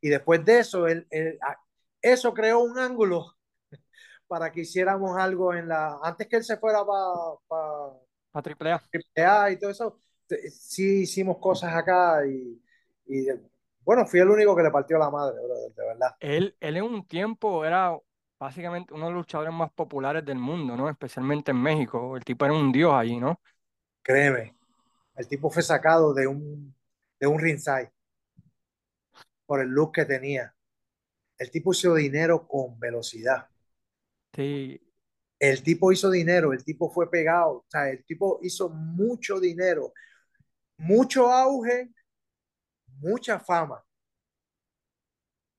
y después de eso, él, él- a- eso creó un ángulo [laughs] para que hiciéramos algo en la, antes que él se fuera para a triple A. AAA y todo eso, sí hicimos cosas acá y, y, bueno, fui el único que le partió la madre, brother, de verdad. Él, él en un tiempo era básicamente uno de los luchadores más populares del mundo, ¿no? Especialmente en México. El tipo era un dios allí, ¿no? Créeme, el tipo fue sacado de un, de un ringside por el look que tenía. El tipo hizo dinero con velocidad. Sí, El tipo hizo dinero, el tipo fue pegado, o sea, el tipo hizo mucho dinero, mucho auge, mucha fama.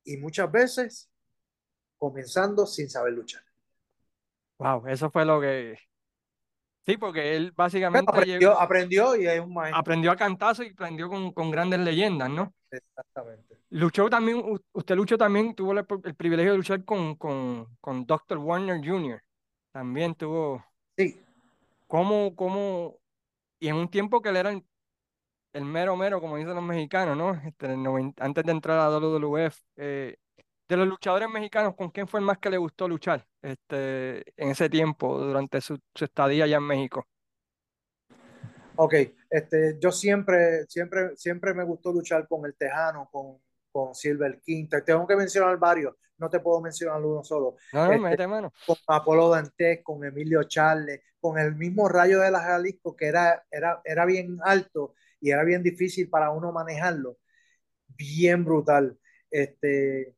Y muchas veces comenzando sin saber luchar. wow, eso fue lo que... Sí, porque él básicamente llegó- Aprendió, y es un maestro. aprendió a cantazo y aprendió con, con grandes leyendas, ¿no? Exactamente. Luchó también, usted luchó también, tuvo el, el privilegio de luchar con, con, con Dr. Warner Jr. También tuvo, Sí, como, como, y en un tiempo que él era el, el mero mero, como dicen los mexicanos, ¿no? Este, el noven- antes de entrar a WWF, eh, de los luchadores mexicanos, ¿con quién fue el más que le gustó luchar este, en ese tiempo, durante su, su estadía allá en México? ok. Este, yo siempre, siempre, siempre me gustó luchar con el Tejano, con, con Silver King. Te tengo que mencionar varios, no te puedo mencionar uno solo. No, no, Este, mete mano. con Apolo Dantes, con Emilio Charles, con el mismo Rayo de la Jalisco, que era, era, era bien alto y era bien difícil para uno manejarlo. Bien brutal. Este,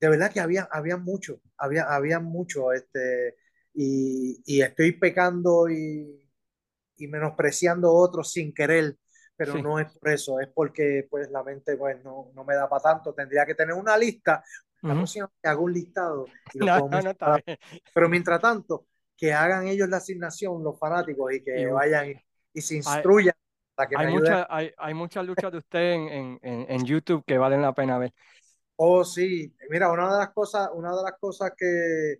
de verdad que había, había mucho, había, había mucho, este, y, y estoy pecando y, y menospreciando otros sin querer, pero Sí. no es por eso, es porque pues la mente pues no, no me da para tanto, tendría que tener una lista, la próxima vez que hago un listado y lo No, no, no, pero mientras tanto, que hagan ellos la asignación, los fanáticos, y que vayan y, y se instruyan que Hay, mucha- hay, hay muchas luchas de usted en, en, en, YouTube que valen la pena ver. Oh, sí, mira, una de las cosas, una de las cosas que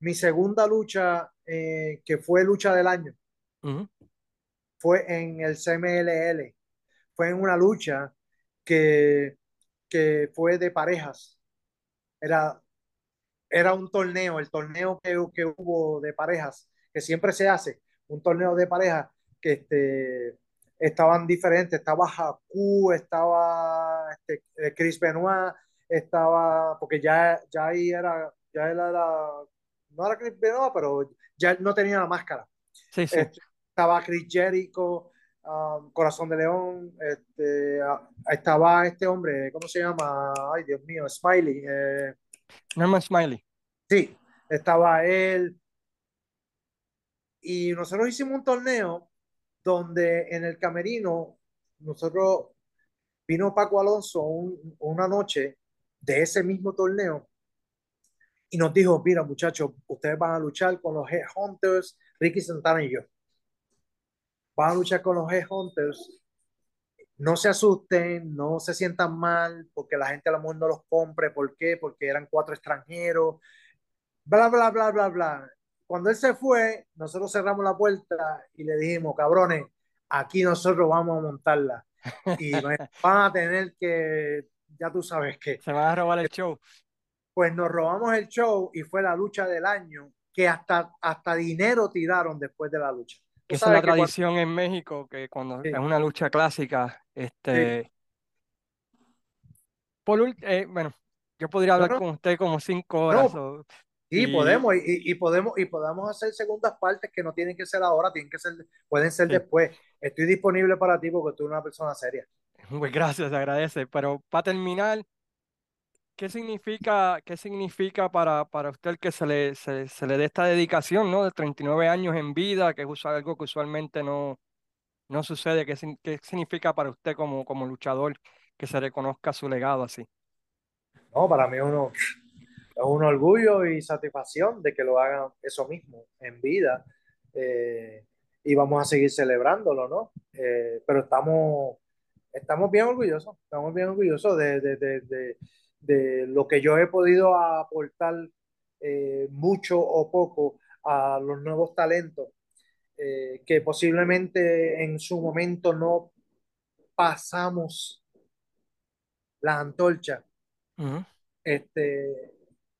mi segunda lucha, eh, que fue lucha del año, fue en el CMLL, fue en una lucha que, que fue de parejas. Era, era un torneo, el torneo que, que hubo de parejas, que siempre se hace, un torneo de parejas que este, estaban diferentes, estaba Haku, estaba este, eh, Chris Benoit, estaba, porque ya, ya ahí era, ya él era, no era Chris Benoit, pero ya él no tenía la máscara. Sí, sí. Este, estaba Chris Jericho, um, Corazón de León, este, estaba este hombre, ¿cómo se llama? Ay, Dios mío, Smiley. eh, Norman Smiley. sí, estaba él. Y nosotros hicimos un torneo donde en el camerino, nosotros vino Paco Alonso un- una noche de ese mismo torneo y nos dijo, mira muchachos, ustedes van a luchar con los Headhunters, Ricky Santana y yo. Van a luchar con los Headhunters. No se asusten, no se sientan mal, porque la gente a lo mejor no los compre. ¿Por qué? Porque eran cuatro extranjeros. Bla, bla, bla, bla, bla. Cuando él se fue, nosotros cerramos la puerta y le dijimos, cabrones, aquí nosotros vamos a montarla. Y [laughs] van a tener que, ya tú sabes que, Se van a robar el show. pues nos robamos el show y fue la lucha del año, que hasta, hasta dinero tiraron después de la lucha. Que esa es la tradición cuando... en México, que cuando sí. es una lucha clásica, este... Sí. Por, eh, bueno, yo podría hablar no, no. con usted como cinco horas. No. O, sí, y... podemos, y, y, podemos, y podemos hacer segundas partes que no tienen que ser ahora, tienen que ser, pueden ser sí. después. Estoy disponible para ti porque tú eres una persona seria. [laughs] Pues gracias, agradece. Pero para terminar, ¿qué significa, qué significa para, para usted que se le, se, se, le dé esta dedicación, ¿no? De 39 años en vida, que es algo que usualmente no, no sucede. ¿Qué, ¿Qué, significa para usted como, como luchador que se reconozca su legado así? No, para mí uno, es un orgullo y satisfacción de que lo hagan eso mismo en vida. Eh, y vamos a seguir celebrándolo, ¿no? Eh, pero estamos, estamos bien orgullosos, estamos bien orgullosos de, de, de, de lo que yo he podido aportar eh, mucho o poco a los nuevos talentos eh, que posiblemente en su momento no pasamos la antorcha. Uh -huh. este,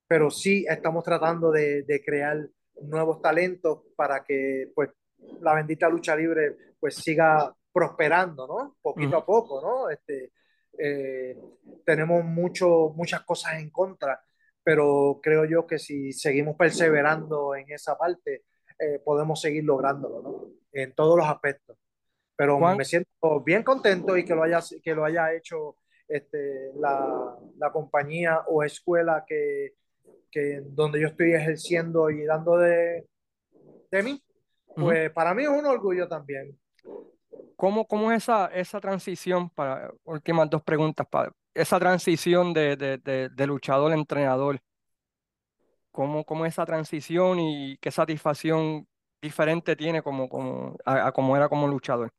pero sí estamos tratando de, de, crear nuevos talentos para que pues la bendita lucha libre pues siga prosperando, ¿no? Poquito uh -huh. a poco, ¿no? Este, eh, tenemos mucho, muchas cosas en contra, pero creo yo que si seguimos perseverando en esa parte, eh, podemos seguir lográndolo, ¿no? En todos los aspectos. Pero Juan, me siento bien contento y que lo haya, que lo haya hecho este, la, la compañía o escuela que, que, donde yo estoy ejerciendo y dando de, de mí, pues uh -huh. para mí es un orgullo también. ¿Cómo, cómo es esa, esa transición, para últimas dos preguntas, para esa transición de, de, de, de luchador a entrenador? ¿Cómo, ¿Cómo esa transición y qué satisfacción diferente tiene como, como, a, a como era como luchador?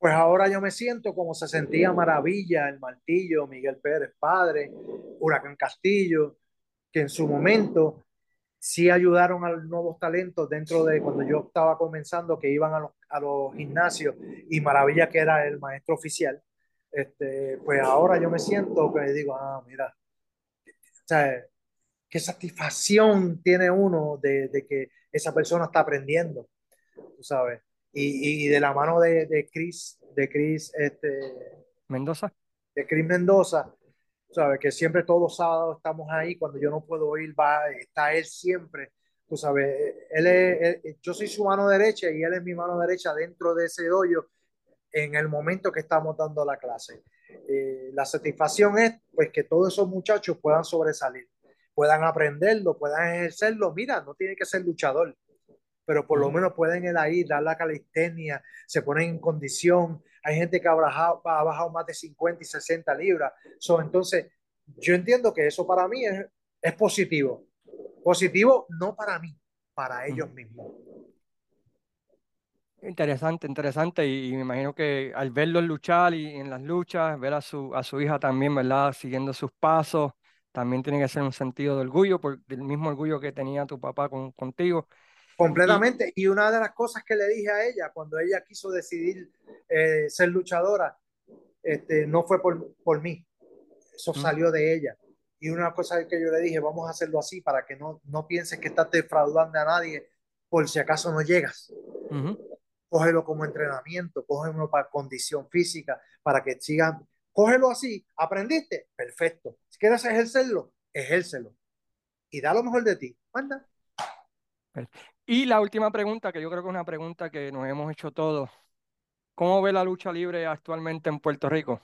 Pues ahora yo me siento como se sentía Maravilla, el Martillo, Miguel Pérez Padre, Huracán Castillo, que en su momento sí ayudaron a los nuevos talentos dentro de cuando yo estaba comenzando, que iban a los, a los gimnasios y Maravilla que era el maestro oficial. Este, pues ahora yo me siento que digo, ah, mira, o sea, qué satisfacción tiene uno de, de que esa persona está aprendiendo, tú sabes. Y, y de la mano de, de Chris, de Chris, este, Mendoza. De Chris Mendoza, sabes, que siempre todos los sábados estamos ahí, cuando yo no puedo ir, va, está él siempre, tú sabes, él es, él, yo soy su mano derecha y él es mi mano derecha dentro de ese hoyo en el momento que estamos dando la clase. Eh, la satisfacción es pues que todos esos muchachos puedan sobresalir, puedan aprenderlo, puedan ejercerlo, mira, no tiene que ser luchador, pero por lo menos pueden ir ahí, dar la calistenia, se ponen en condición, hay gente que ha bajado, ha bajado más de 50 y 60 libras. So, entonces, yo entiendo que eso para mí es, es positivo. Positivo no para mí, para ellos mismos. Interesante, interesante. Y, y, me imagino que al verlos luchar y en las luchas, ver a su, a su hija también, ¿verdad? Siguiendo sus pasos, también tiene que ser un sentido de orgullo, por el mismo orgullo que tenía tu papá con, contigo. Completamente. Y, una de las cosas que le dije a ella cuando ella quiso decidir eh, ser luchadora, este, no fue por, por mí. Eso salió de ella. Y una cosa que yo le dije, vamos a hacerlo así para que no, no pienses que estás defraudando a nadie por si acaso no llegas. Uh -huh. Cógelo como entrenamiento, cógelo para condición física, para que sigan. Cógelo así. ¿Aprendiste? Perfecto. Si quieres ejercerlo, ejércelo. Y da lo mejor de ti. Manda. Y la última pregunta, que yo creo que es una pregunta que nos hemos hecho todos. ¿Cómo ve la lucha libre actualmente en Puerto Rico?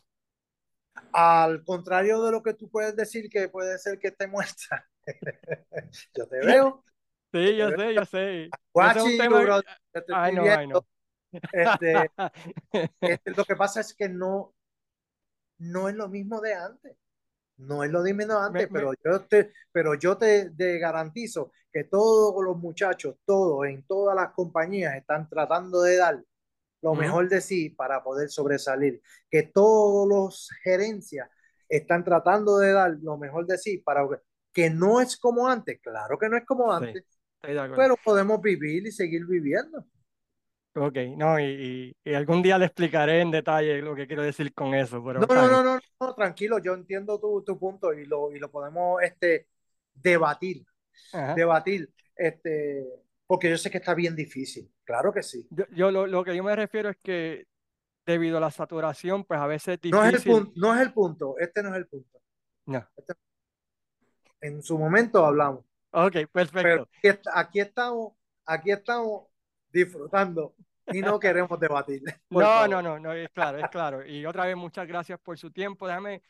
Al contrario de lo que tú puedes decir, que puede ser que esté muerta. [laughs] yo te veo. Sí, yo sé, yo sé. Guachi, tema... ay, no, ay, no. Este, [laughs] este, lo que pasa es que no, no es lo mismo de antes. No es lo antes, me, pero, me... Yo te, pero yo te, te, garantizo que todos los muchachos, todos, en todas las compañías, están tratando de dar lo uh -huh. mejor de sí para poder sobresalir. Que todos los gerencias están tratando de dar lo mejor de sí para que no es como antes. Claro que no es como antes, sí, pero podemos vivir y seguir viviendo. Ok, no, y, y, algún día le explicaré en detalle lo que quiero decir con eso. Pero no, no, no, no, no, tranquilo, yo entiendo tu, tu punto y lo, y lo podemos este, debatir, Ajá. debatir, este, porque yo sé que está bien difícil, claro que sí. Yo, yo lo, lo que yo me refiero es que debido a la saturación, pues a veces es No es, el punto, no es el punto, este no es el punto. No. En su momento hablamos. Ok, Pero perfecto. aquí estamos, aquí estamos disfrutando y no queremos debatir. [laughs] No, favor. no, no, no, es claro, es claro. Y otra vez, muchas gracias por su tiempo. Déjame.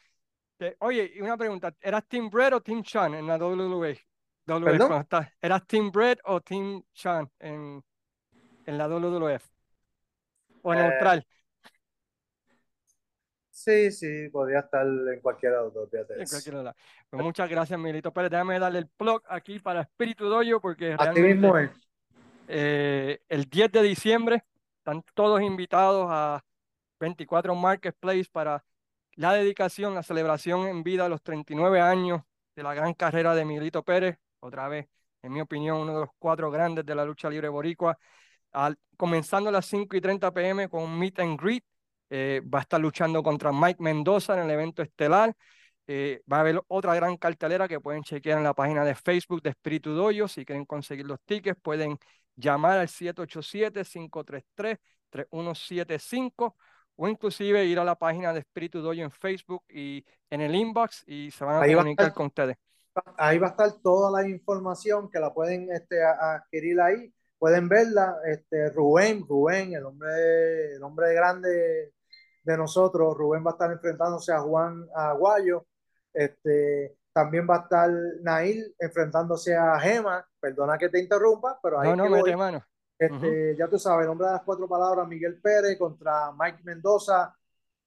que- oye, una pregunta: ¿eras Team Brett o Team Sean en la WWE? WWF ¿Eras Team Brett o Team Sean en, en la WWF? ¿O Eh, neutral? Sí, sí, podría estar en cualquiera de los dos, En. Pues muchas gracias, Milito Pérez. Déjame darle el plug aquí para Espíritu Doyo, porque Así realmente mismo es. Eh, el 10 de diciembre están todos invitados a 24 Marketplace para la dedicación, la celebración en vida de los 39 años de la gran carrera de Miguelito Pérez. Otra vez, en mi opinión, uno de los cuatro grandes de la lucha libre boricua. Comenzando a las 5 y 30 pm con un meet and greet. Eh, va a estar luchando contra Mike Mendoza en el evento estelar. Eh, va a haber otra gran cartelera que pueden chequear en la página de Facebook de Espíritu Doyo. Si quieren conseguir los tickets, pueden llamar al 787-533-3175 o inclusive ir a la página de Espíritu Doyo en Facebook y en el inbox y se van a Ahí va a comunicar estar, con ustedes. ahí va a estar toda la información que la pueden este, adquirir ahí. Pueden verla. Este, Rubén, Rubén, el hombre, el hombre grande de nosotros, Rubén va a estar enfrentándose a Juan Aguayo. Este, también va a estar Nail enfrentándose a Gema. Perdona que te interrumpa, pero ahí No, no, mete mano. Este, ya tú sabes, nombre de las cuatro palabras, Miguel Pérez contra Mike Mendoza.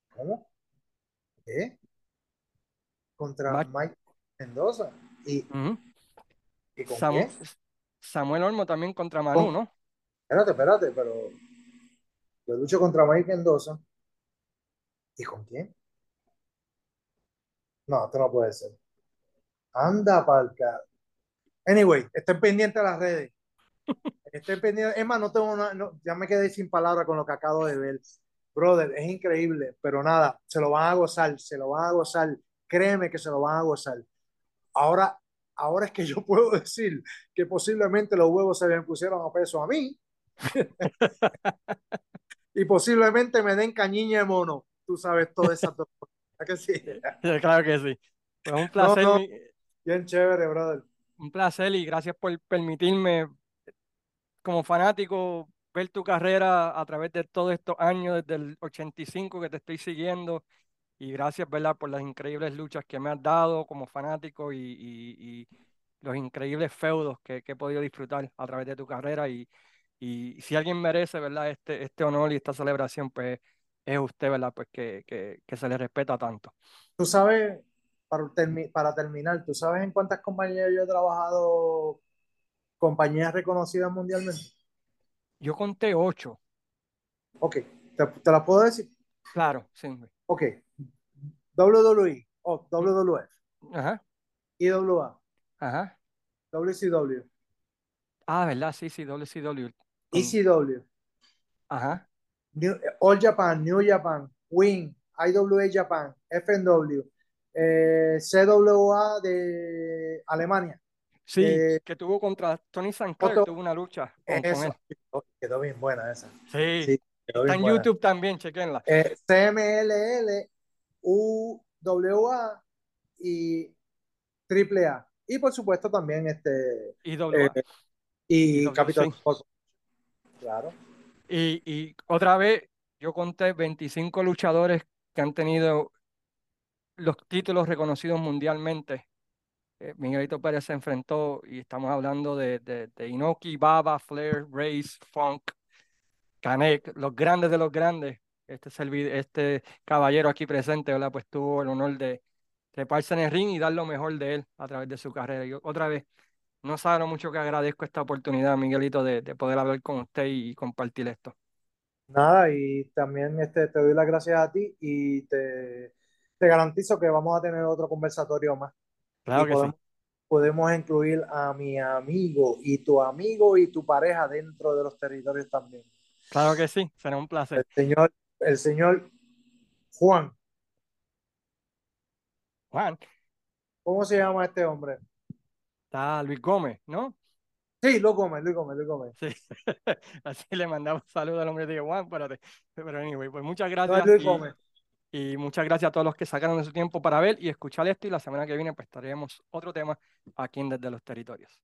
¿Cómo? ¿Qué? Contra Mike Mendoza. ¿Y, y con Samu- quién? Samuel Olmo también contra Manu, ¿no? Espérate, espérate, pero yo lucho contra Mike Mendoza. ¿Y con quién? No, esto no puede ser. Anda palca. Anyway, estén pendientes de las redes. [laughs] Estén pendientes. Es más, no tengo una- no, ya me quedé sin palabras con lo que acabo de ver. Brother, es increíble, pero nada, se lo van a gozar, se lo van a gozar. Créeme que se lo van a gozar. Ahora, ahora es que yo [laughs] puedo decir que posiblemente los huevos se me pusieron a peso a mí [laughs] y posiblemente me den cañiña de mono. Tú sabes todas esas dos cosas. ¿A que sí? Claro que sí. Pues un No, placer, no, mi- bien chévere, brother. un placer y gracias por permitirme, como fanático, ver tu carrera a través de todos estos años, desde el 85 que te estoy siguiendo. Y gracias, ¿verdad?, por las increíbles luchas que me has dado como fanático y, y- y los increíbles feudos que, que he podido disfrutar a través de tu carrera. Y, y si alguien merece, ¿verdad?, este, este honor y esta celebración, pues es usted, ¿verdad?, pues que, que, que se le respeta tanto. Tú sabes, para, termi- para terminar, ¿tú sabes en cuántas compañías yo he trabajado, compañías reconocidas mundialmente? Yo conté ocho, Ok, te, te las puedo decir. claro, sí. Ok, WWE, o WWF, Ajá, IWA, ajá. WCW, Ah, ¿verdad? Sí, sí, WCW. ECW, Ajá. New- All Japan, New Japan, Wing, IWA Japan, FNW, eh, CWA de Alemania. Sí, Eh, que tuvo contra Tony otro- tuvo una lucha con, con Eso, él. quedó bien buena esa. Sí, Sí, quedó está bien en buena. YouTube también, chequenla. Eh, CMLL, UWA y AAA. Y por supuesto también este y. Capital Sport. Claro. Y, y otra vez, yo conté 25 luchadores que han tenido los títulos reconocidos mundialmente. Eh, Miguelito Pérez se enfrentó y estamos hablando de, de, Inoki, Baba, Flair, Race, Funk, Canek, los grandes de los grandes. Este, este caballero aquí presente, ¿verdad? Pues tuvo el honor de treparse en el ring y dar lo mejor de él a través de su carrera. Y otra vez, no sabe lo mucho que agradezco esta oportunidad, Miguelito, de, de poder hablar con usted y compartir esto. Nada, y también este, te doy las gracias a ti y te, te garantizo que vamos a tener otro conversatorio más. Claro y que sí. podemos, incluir a mi amigo y tu amigo y tu pareja dentro de los territorios también. Claro que sí, será un placer. El señor, el señor Juan, Juan, ¿cómo se llama este hombre? está Luis Gómez, ¿no? Sí, Luis Gómez, Luis Gómez, Luis Gómez. Sí, [laughs] así le mandamos saludos al hombre de Juan, espérate. Pero anyway, pues muchas gracias. Luis y- Gómez. Y muchas gracias a todos los que sacaron de su tiempo para ver y escuchar esto. Y la semana que viene, pues traeremos otro tema aquí en Desde los Territorios.